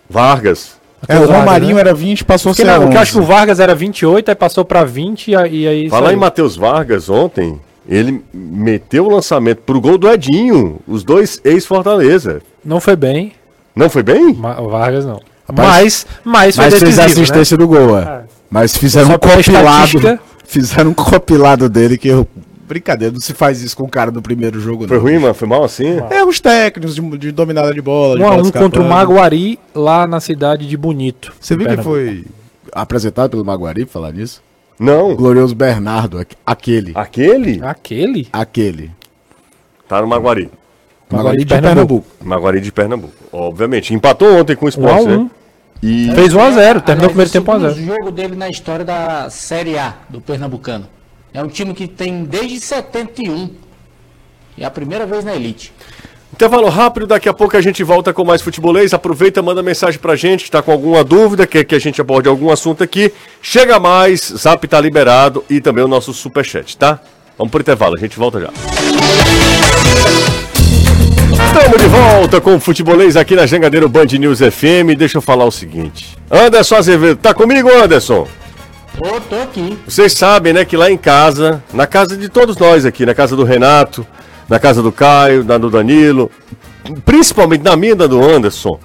Vargas. É, o Romarinho né? era 20, passou a Porque, ser não, porque eu 11. acho que o Vargas era 28, aí passou pra 20 e aí. aí Falar saiu. em Matheus Vargas ontem, ele meteu o lançamento pro gol do Edinho, os dois ex-Fortaleza. Não foi bem, Não foi bem? Ma- o Vargas não. Rapaz, mas, mas foi Mas fez a né? assistência do gol, é. É. Mas fizeram um compilado. estatística. Fizeram um compilado dele que eu. Brincadeira, não se faz isso com o cara no primeiro jogo, Foi não. ruim, mano? Foi mal assim? É os técnicos de, de dominada de bola. de 1 a 1 contra o. Maguari lá na cidade de Bonito. Você viu que foi apresentado pelo Maguari, pra falar nisso? O Não. glorioso Bernardo, aqu- aquele. Aquele? Aquele? Aquele. Tá no Maguari. Maguari de Pernambuco. Pernambuco. Maguari de Pernambuco. Obviamente. Empatou ontem com o 1 a Sport, 1 né? E Fez 1 a 0 terminou o Aliás, primeiro tempo 1 a segundo 0 jogo dele na história da Série A do Pernambucano. É um time que tem desde 71. E é a primeira vez na elite. Intervalo rápido, daqui a pouco a gente volta com mais futebolês. Aproveita, manda mensagem pra gente, tá com alguma dúvida, quer que a gente aborde algum assunto aqui. Chega mais, Zap tá liberado e também o nosso superchat, tá? Vamos pro intervalo, a gente volta já. Estamos de volta com o futebolês aqui na Jangadeiro Band News FM. Deixa eu falar o seguinte. Anderson Azevedo, tá comigo, Anderson? Ô, tô aqui. Vocês sabem, né, que lá em casa, na casa de todos nós aqui, na casa do Renato, na casa do Caio, na do Danilo, principalmente na minha e na do Anderson,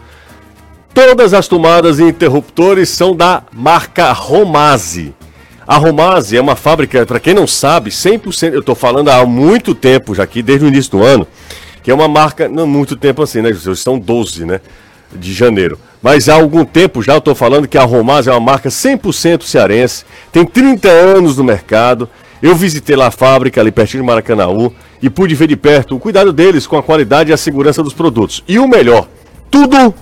todas as tomadas e interruptores são da marca Romase. A Romase é uma fábrica, para quem não sabe, 100%, eu tô falando há muito tempo já aqui, desde o início do ano, que é uma marca, não muito tempo assim, né, José? São 12, né, de janeiro. Mas há algum tempo já eu tô falando que a Romase é uma marca 100% cearense, tem 30 anos no mercado. Eu visitei lá a fábrica, ali pertinho de Maracanãú, e pude ver de perto o cuidado deles com a qualidade e a segurança dos produtos. E o melhor, tudo,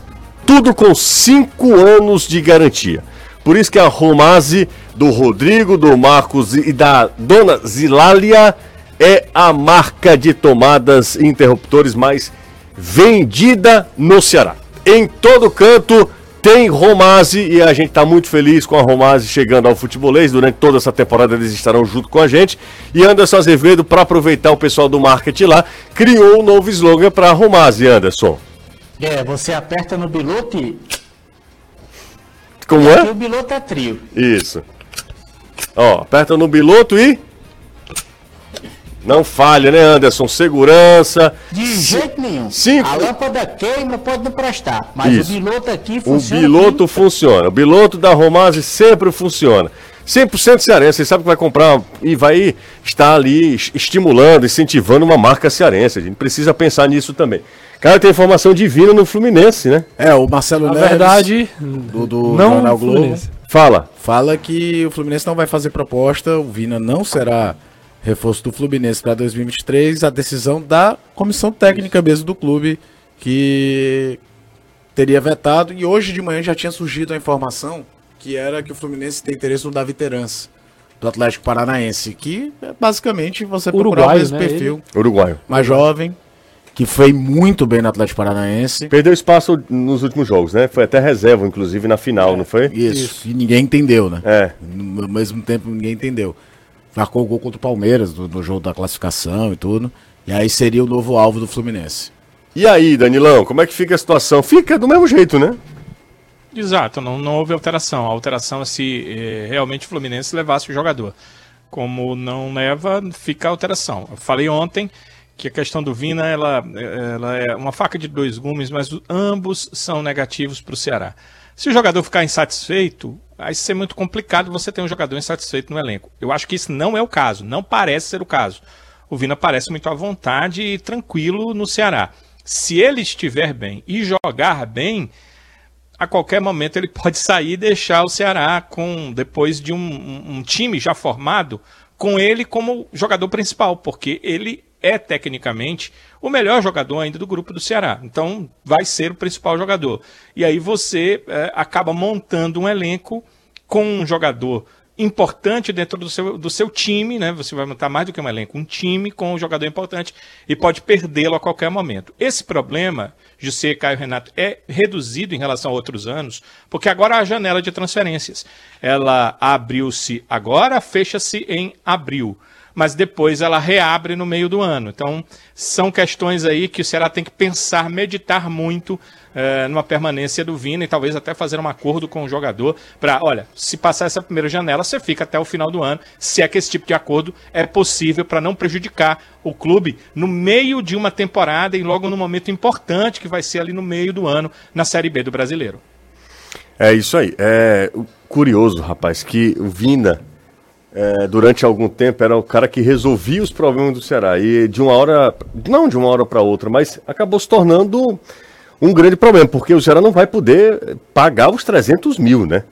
tudo com 5 anos de garantia. Por isso que a Romase do Rodrigo, do Marcos e da dona Zilália é a marca de tomadas e interruptores mais vendida no Ceará. Em todo canto tem Romase e a gente está muito feliz com a Romase chegando ao futebolês. Durante toda essa temporada eles estarão junto com a gente. E Anderson Azevedo, para aproveitar o pessoal do marketing lá, criou um novo slogan para a Romase, Anderson. É, você aperta no biloto e. Como é? o biloto é trio. Isso. Ó, aperta no biloto e. Não falha, né, Anderson? Segurança. De jeito nenhum. cinco- A lâmpada queima, pode não prestar. Mas Isso. o biloto aqui O funciona. biloto funciona. O biloto da Romase sempre funciona. 100% cearense. Você sabe que vai comprar e vai estar ali es- estimulando, incentivando uma marca cearense. A gente precisa pensar nisso também. Cara, tem informação divina no Fluminense, né? É, o Marcelo Na Neves. verdade, do, do não Jornal o Globo. Fluminense. Fala. Fala que o Fluminense não vai fazer proposta, o Vina não será reforço do Fluminense para 2023, a decisão da comissão técnica mesmo do clube que teria vetado e hoje de manhã já tinha surgido a informação que era que o Fluminense tem interesse no Davi Terança, do Atlético Paranaense, que é basicamente você procurar o mesmo né? perfil, Uruguaio. mais jovem, que foi muito bem no Atlético Paranaense. Perdeu espaço nos últimos jogos, né? Foi até reserva, inclusive, na final, não foi? Isso. E ninguém entendeu, né? É. No ao mesmo tempo, ninguém entendeu. Marcou o gol contra o Palmeiras no, no jogo da classificação e tudo. E aí seria o novo alvo do Fluminense. E aí, Danilão, como é que fica a situação? Fica do mesmo jeito, né? Exato, não, não houve alteração. A alteração é se eh, realmente o Fluminense levasse o jogador. Como não leva, fica a alteração. Eu falei ontem que a questão do Vina ela, ela é uma faca de dois gumes, mas ambos são negativos para o Ceará. Se o jogador ficar insatisfeito, vai ser muito complicado você ter um jogador insatisfeito no elenco. Eu acho que isso não é o caso, não parece ser o caso. O Vina parece muito à vontade e tranquilo no Ceará. Se ele estiver bem e jogar bem, a qualquer momento ele pode sair e deixar o Ceará com depois de um- um time já formado com ele como jogador principal, porque ele é tecnicamente o melhor jogador ainda do grupo do Ceará. Então vai ser o principal jogador. E aí você eh, acaba montando um elenco com um jogador importante dentro do seu, do seu time, né? Você vai montar mais do que um elenco, um time com um jogador importante e pode perdê-lo a qualquer momento. Esse problema, José Caio Renato, é reduzido em relação a outros anos, porque agora a janela de transferências, ela abriu-se agora, fecha-se em abril mas depois ela reabre no meio do ano. Então, são questões aí que o Ceará tem que pensar, meditar muito eh, numa permanência do Vina e talvez até fazer um acordo com o jogador para, olha, se passar essa primeira janela, você fica até o final do ano, se é que esse tipo de acordo é possível para não prejudicar o clube no meio de uma temporada e logo no momento importante que vai ser ali no meio do ano na Série B do Brasileiro. É isso aí. É curioso, rapaz, que o Vina, é, durante algum tempo, era o cara que resolvia os problemas do Ceará. E de uma hora, não de uma hora para outra, mas acabou se tornando um grande problema, porque o Ceará não vai poder pagar os 300 mil, né?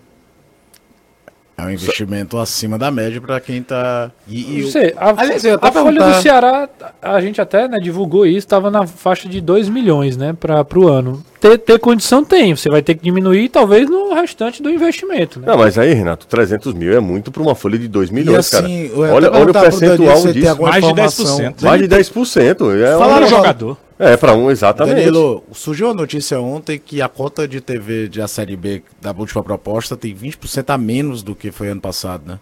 É um investimento acima da média para quem tá. E, e Você, a, Aliás, eu a folha perguntar- do Ceará, a gente até né, divulgou isso, estava na faixa de 2 milhões né, para o ano. Ter, ter condição tem, você vai ter que diminuir talvez no restante do investimento. Né? Não, mas aí, Renato, 300 mil é muito para uma folha de 2 milhões, assim, cara. Olha, olha o percentual disso. Mais de informação. 10%. Mais de 10%. É, Falaram jogador. É para um, exatamente. Danilo, surgiu a notícia ontem que a cota de TV de a Série B da última proposta tem 20% a menos do que foi ano passado, né?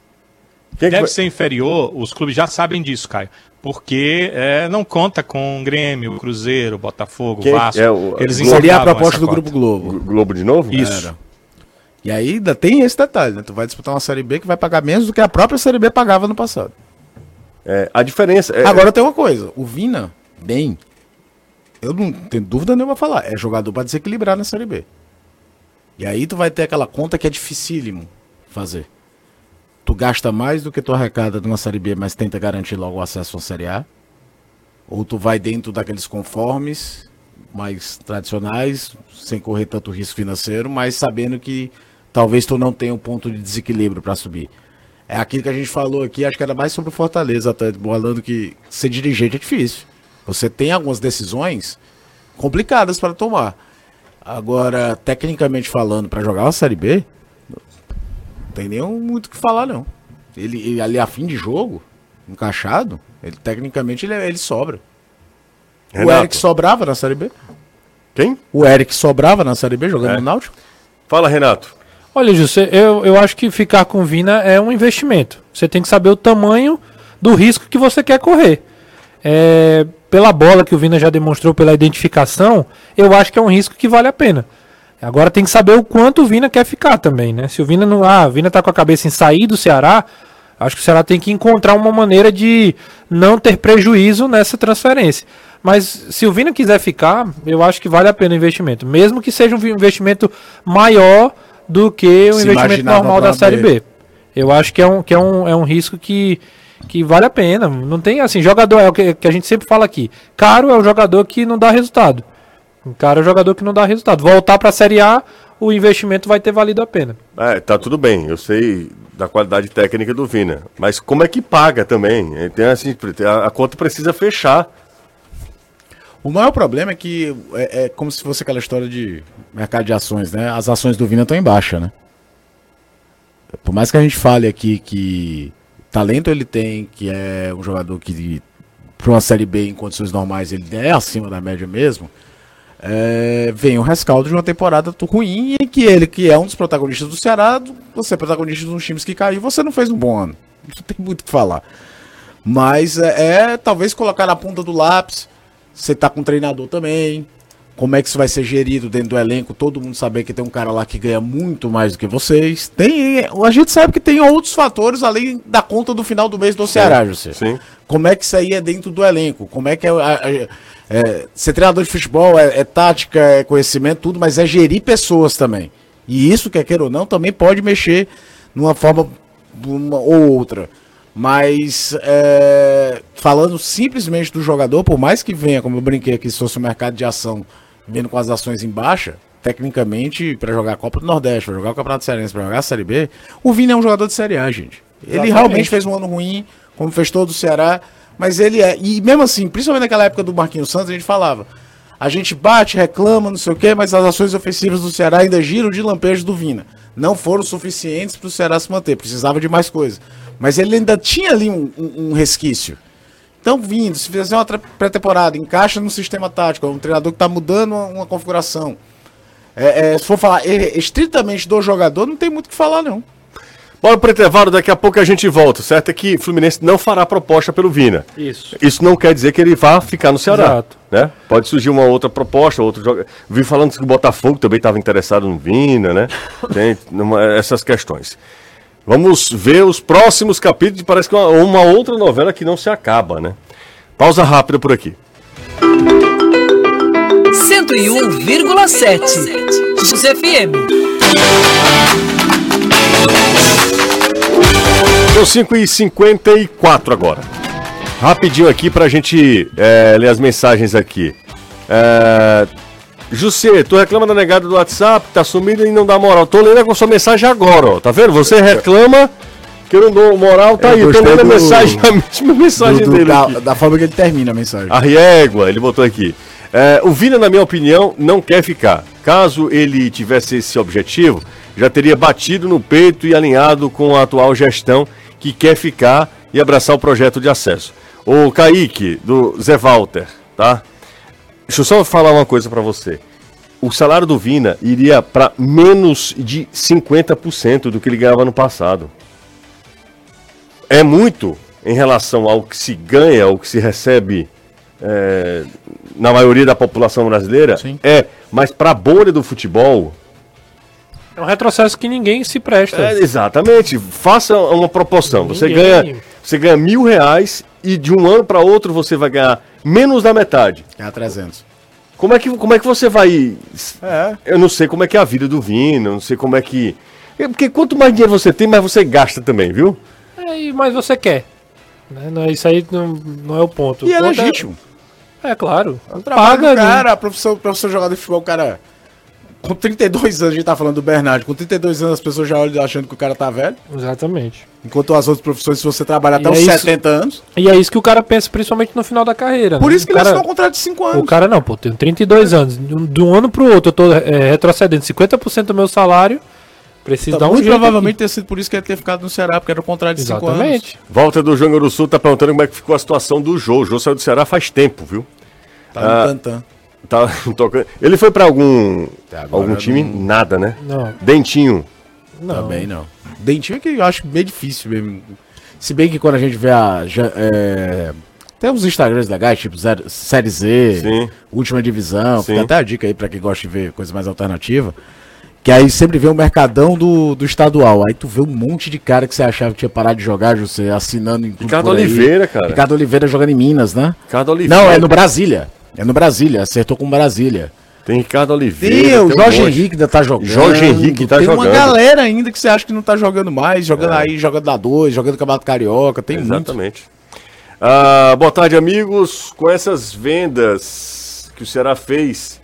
Que Deve vai- ser inferior, os clubes já sabem disso, Caio. Porque é, não conta com o Grêmio, Cruzeiro, Botafogo, Quem- Vasco. é o- Eles Seria a proposta do. Grupo Globo. Globo de novo? Isso. Era. E aí ainda tem esse detalhe, né? Tu vai disputar uma Série B que vai pagar menos do que a própria Série B pagava no passado. É, a diferença. É, Agora tem uma coisa, o Vina, bem, eu não tenho dúvida nenhuma falar, é jogador pra desequilibrar na Série B. E aí tu vai ter aquela conta que é dificílimo fazer. Tu gasta mais do que tu arrecada numa Série B, mas tenta garantir logo o acesso à Série A. Ou tu vai dentro daqueles conformes mais tradicionais, sem correr tanto risco financeiro, mas sabendo que talvez tu não tenha um ponto de desequilíbrio pra subir. É aquilo que a gente falou aqui, acho que era mais sobre o Fortaleza, até falando que ser dirigente é difícil. Você tem algumas decisões complicadas para tomar. Agora, tecnicamente falando, para jogar uma Série B, não tem nem muito o que falar, não. Ele, ele ali a fim de jogo, encaixado, ele tecnicamente ele, ele sobra. O Renato. Eric sobrava na Série B. Quem? O Eric sobrava na Série B jogando É. no Náutico. Fala, Renato. Olha, José, eu, eu acho que ficar com Vina é um investimento. Você tem que saber o tamanho do risco que você quer correr. É, pela bola que o Vina já demonstrou, pela identificação, eu acho que é um risco que vale a pena. Agora tem que saber o quanto o Vina quer ficar também, né? Se o Vina não. Ah, o Vina tá com a cabeça em sair do Ceará, acho que o Ceará tem que encontrar uma maneira de não ter prejuízo nessa transferência. Mas se o Vina quiser ficar, eu acho que vale a pena o investimento. Mesmo que seja um investimento maior do que o Se investimento normal da Série B. B. Eu acho que é um, que é um, é um risco que, que vale a pena. Não tem assim, jogador é o que, que a gente sempre fala aqui. Caro é o jogador que não dá resultado. Caro é o jogador que não dá resultado. Voltar para a Série A, o investimento vai ter valido a pena. É, tá tudo bem, eu sei da qualidade técnica do Vina, mas como é que paga também? É, Tem assim, a, a conta precisa fechar. O maior problema é que é, é como se fosse aquela história de mercado de ações, né? As ações do Vina estão em baixa, né? Por mais que a gente fale aqui que talento ele tem, que é um jogador que para uma Série B em condições normais ele é acima da média mesmo, é, vem o rescaldo de uma temporada ruim em que ele, que é um dos protagonistas do Ceará, você é protagonista de uns times que caiu, você não fez um bom ano. Não tem muito o que falar. Mas é, é, talvez colocar na ponta do lápis. Você tá com um treinador também. Como é que isso vai ser gerido dentro do elenco? Todo mundo saber que tem um cara lá que ganha muito mais do que vocês. Tem, a gente sabe que tem outros fatores além da conta do final do mês do Ceará, José. Sim. Como é que isso aí é dentro do elenco? Como é que é, a- é, ser treinador de futebol é, é tática, é conhecimento, tudo, mas é gerir pessoas também. E isso, quer queira ou não, também pode mexer numa forma uma ou outra. Mas é, falando simplesmente do jogador, por mais que venha, como eu brinquei aqui, se fosse um mercado de ação, vendo com as ações em baixa, tecnicamente, para jogar a Copa do Nordeste, para jogar o Campeonato Cearense, para jogar a Série B, o Vini é um jogador de Série A, gente. Ele Exatamente. realmente fez um ano ruim, como fez todo o Ceará, mas ele é. E mesmo assim, principalmente naquela época do Marquinhos Santos, a gente falava. A gente bate, reclama, não sei o quê, mas as ações ofensivas do Ceará ainda giram de lampejo do Vina. Não foram suficientes para o Ceará se manter, precisava de mais coisas. Mas ele ainda tinha ali um, um- um resquício. Então, vindo, se fizer uma pré-temporada, encaixa no sistema tático, é um treinador que está mudando uma, uma configuração. É, é, se for falar estritamente do jogador, não tem muito o que falar, não. Bora pro intervalo, daqui a pouco a gente volta. Certo é que Fluminense não fará proposta pelo Vina. Isso. Isso não quer dizer que ele vá ficar no Ceará. Exato. Né? Pode surgir uma outra proposta, outro jogo. Vi falando que o Botafogo também estava interessado no Vina, né? Tem numa- essas questões. Vamos ver os próximos capítulos. Parece que é uma, uma outra novela que não se acaba, né? Pausa rápida por aqui. 101,7. José FM. São 5 e 54 agora. Rapidinho aqui pra gente é, ler as mensagens aqui. É, Jussê, tu reclama da negada do WhatsApp, tá sumido e não dá moral. Tô lendo com sua mensagem agora, ó. Tá vendo? Você reclama que eu não dou moral, tá Eu aí. Tô lendo a mensagem, a mesma mensagem Do- do- dele da, da forma que ele termina a mensagem. A Riégua, ele botou aqui. É, o Vina, na minha opinião, não quer ficar. Caso ele tivesse esse objetivo, já teria batido no peito e alinhado com a atual gestão que quer ficar e abraçar o projeto de acesso. O Kaique, do Zé Walter, tá? Deixa eu só falar uma coisa pra você. O salário do Vina iria para menos de 50% do que ele ganhava no passado. É muito em relação ao que se ganha, ao que se recebe é, na maioria da população brasileira. Sim. É, mas para a bolha do futebol, É um retrocesso que ninguém se presta. é, exatamente. Faça uma proporção. Você Ninguém. ganha, você ganha mil reais e de um ano para outro você vai ganhar menos da metade. É a 300. Como é que, como é que você vai. É. Eu não sei como é que é a vida do Vina, eu não sei como é que. é Porque quanto mais dinheiro você tem, mais você gasta também, viu? É, e- mas você quer. Né? Não, isso aí não, não é o ponto. E O é ponto legítimo. É, claro. O trabalho Paga, né? cara, a profissão, profissão de jogador de futebol, o cara. Com 32 anos, a gente tá falando do Bernardo, com 32 anos as pessoas já olham achando que o cara tá velho. Exatamente. Enquanto as outras profissões, se você trabalhar até os é isso- 70 anos. E é isso que o cara pensa, principalmente no final da carreira. Por né? isso que o ele cara, assinou um contrato de 5 anos. O cara não, pô, tenho 32 anos. De um- ano pro outro eu tô é, retrocedendo 50% do meu salário. Preciso Então, dar um muito jeito provavelmente ter sido por isso que ele ter ficado no Ceará, porque era um contrato de aqui. 5 anos. Exatamente. Walter do João do Sul tá perguntando como é que ficou a situação do Jô. O Jô saiu do Ceará faz tempo, viu? Tá no Ah, tantã. Tá tocando. Ele foi pra algum algum time? não- Nada, né? Não, Dentinho. não. Também não. Dentinho é que eu acho bem difícil mesmo. Se bem que quando a gente vê a. já- é, tem uns Instagrams legais, tipo zero- Série Z, Sim. Última Divisão. Sim. Fica até a dica aí pra quem gosta de ver coisa mais alternativa. Que aí sempre vê o mercadão do, do estadual. Aí tu vê um monte de cara que você achava que tinha parado de jogar, você assinando em Ricardo. Oliveira, cara. Ricardo Oliveira jogando em Minas, né? Ricardo Oliveira. Não, é no Brasília. É no Brasília, acertou com Brasília. Tem Ricardo Tem Oliveira. o tem um Jorge monte. Henrique ainda tá jogando. Jorge Henrique tá tem jogando. É. uma galera ainda que você acha que não tá jogando mais, jogando aí, jogando da 2, jogando Campeonato Carioca, tem muito. Exatamente. Ah, boa tarde, amigos. Com essas vendas que o Ceará fez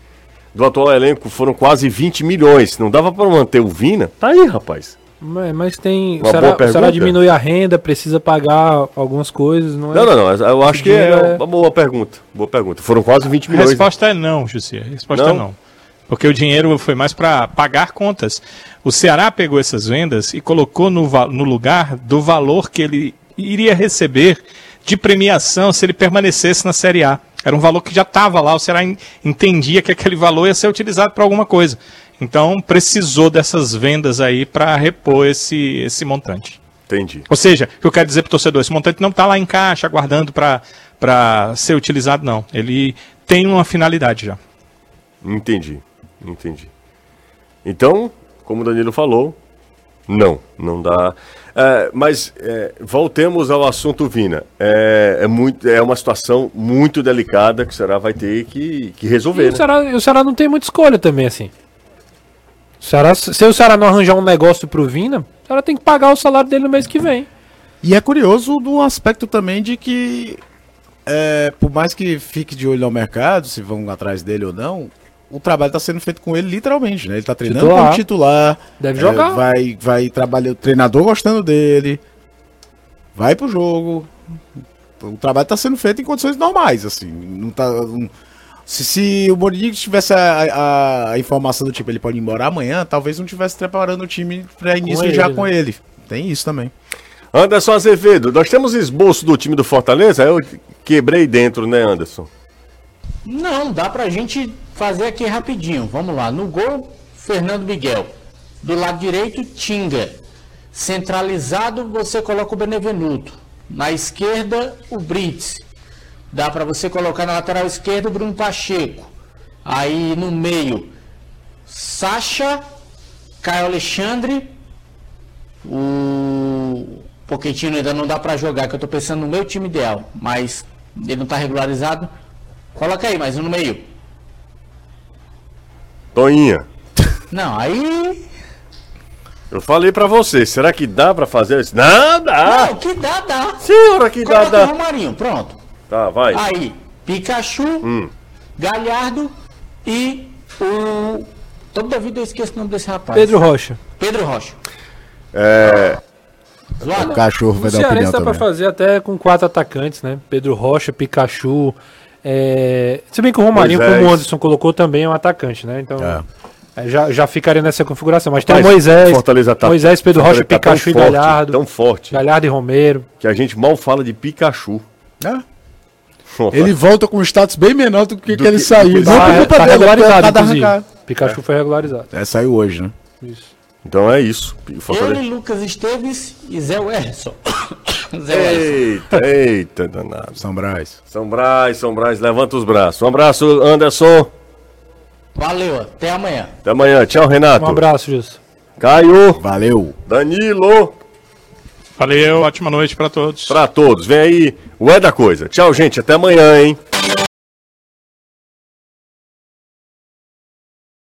do atual elenco foram quase 20 milhões. Não dava para manter o Vina? Tá aí, rapaz. Mas, mas tem. Uma O Ceará, boa pergunta. diminui a renda, precisa pagar algumas coisas, não é? Não, não, não. Eu acho que é é- uma boa pergunta. Boa pergunta. Foram quase 20 A milhões. resposta é não, Jussi. A resposta Não? é não. Porque o dinheiro foi mais para pagar contas. O Ceará pegou essas vendas e colocou no, no lugar do valor que ele iria receber de premiação se ele permanecesse na Série A. Era um valor que já estava lá, o Ceará en- entendia que aquele valor ia ser utilizado para alguma coisa. Então precisou dessas vendas aí para repor esse, esse montante. Entendi. Ou seja, o que eu quero dizer para o torcedor, esse montante não está lá em caixa, aguardando para ser utilizado, não. Ele tem uma finalidade já. Entendi. Entendi. Então, como o Danilo falou, não, não dá. É, mas é, voltemos ao assunto Vina. É, é, muito, é uma situação muito delicada que o Ceará vai ter que, que E resolver. o, Né? Ceará, o Ceará não tem muita escolha também, assim. Ceará, se o Ceará não arranjar um negócio pro Vina, o Ceará tem que pagar o salário dele no mês que vem. E é curioso do aspecto também de que, é, por mais que fique de olho no mercado, se vão atrás dele ou não, o trabalho está sendo feito com ele literalmente, né? Ele está treinando Titular. como titular. Deve é, jogar. vai, vai trabalhar, o treinador gostando dele. Vai pro jogo. O trabalho está sendo feito em condições normais, assim. Não tá, não- se, se o Mourinho tivesse a, a- a informação do tipo, ele pode ir embora amanhã, talvez não tivesse preparando o time para início ele, já né? com ele. Tem isso também. Anderson Azevedo, nós temos esboço do time do Fortaleza? Eu quebrei dentro, né, Anderson? Não, dá pra gente fazer aqui rapidinho. Vamos lá. No gol, Fernando Miguel. Do lado direito, Tinga. Centralizado, você coloca o Benevenuto. Na esquerda, o Brits. Dá pra você colocar na lateral esquerda o Bruno Pacheco. Aí no meio, Sacha, Caio Alexandre. O Pochettino ainda não dá pra jogar, que eu tô pensando no meu time ideal. Mas ele não tá regularizado. Coloca aí, mais um no meio. Toinha, Não, aí. eu falei pra você, será que dá pra fazer isso? Não, dá! Não, que dá, dá. Senhora, que dá, Coloca o dá. Romarinho, pronto. Tá, vai. Aí, Pikachu, Hum. Galhardo e o. Toda vida eu esqueço o nome desse rapaz. Pedro Rocha. Pedro Rocha. É, Zoado? O cachorro vai O dar opinião dá pra também. fazer até com quatro atacantes, né? Pedro Rocha, Pikachu. É... Se bem que o Romarinho, Moisés. como o Anderson colocou, também é um atacante, né? Então É. é, já, já ficaria nessa configuração. Mas tem Rapaz, o Moisés, Fortaleza tá- Moisés, Pedro Rocha, Fortaleza tá Pikachu e forte, Galhardo. Tão forte Galhardo e Romero. que a gente mal fala de Pikachu. É. Ele volta com um status bem menor do que, Do que ele que- saiu. do que- Não Tá, por é, culpa tá dele, é regularizado, inclusive. arrancada. Pikachu foi regularizado. É, saiu hoje, né? Isso. Então é isso. Fortaleza- Ele, Lucas Esteves e Zé Werson. Zé Werson. Eita, eita, danado. São Brás. São Brás, São Brás, levanta os braços. Um abraço, Anderson. Valeu, até amanhã. Até amanhã. Tchau, Renato. Um abraço, Justo. Caio, Valeu. Danilo, Valeu, ótima noite para todos. pra todos. Vem aí o É da Coisa. Tchau, gente. Até amanhã, hein?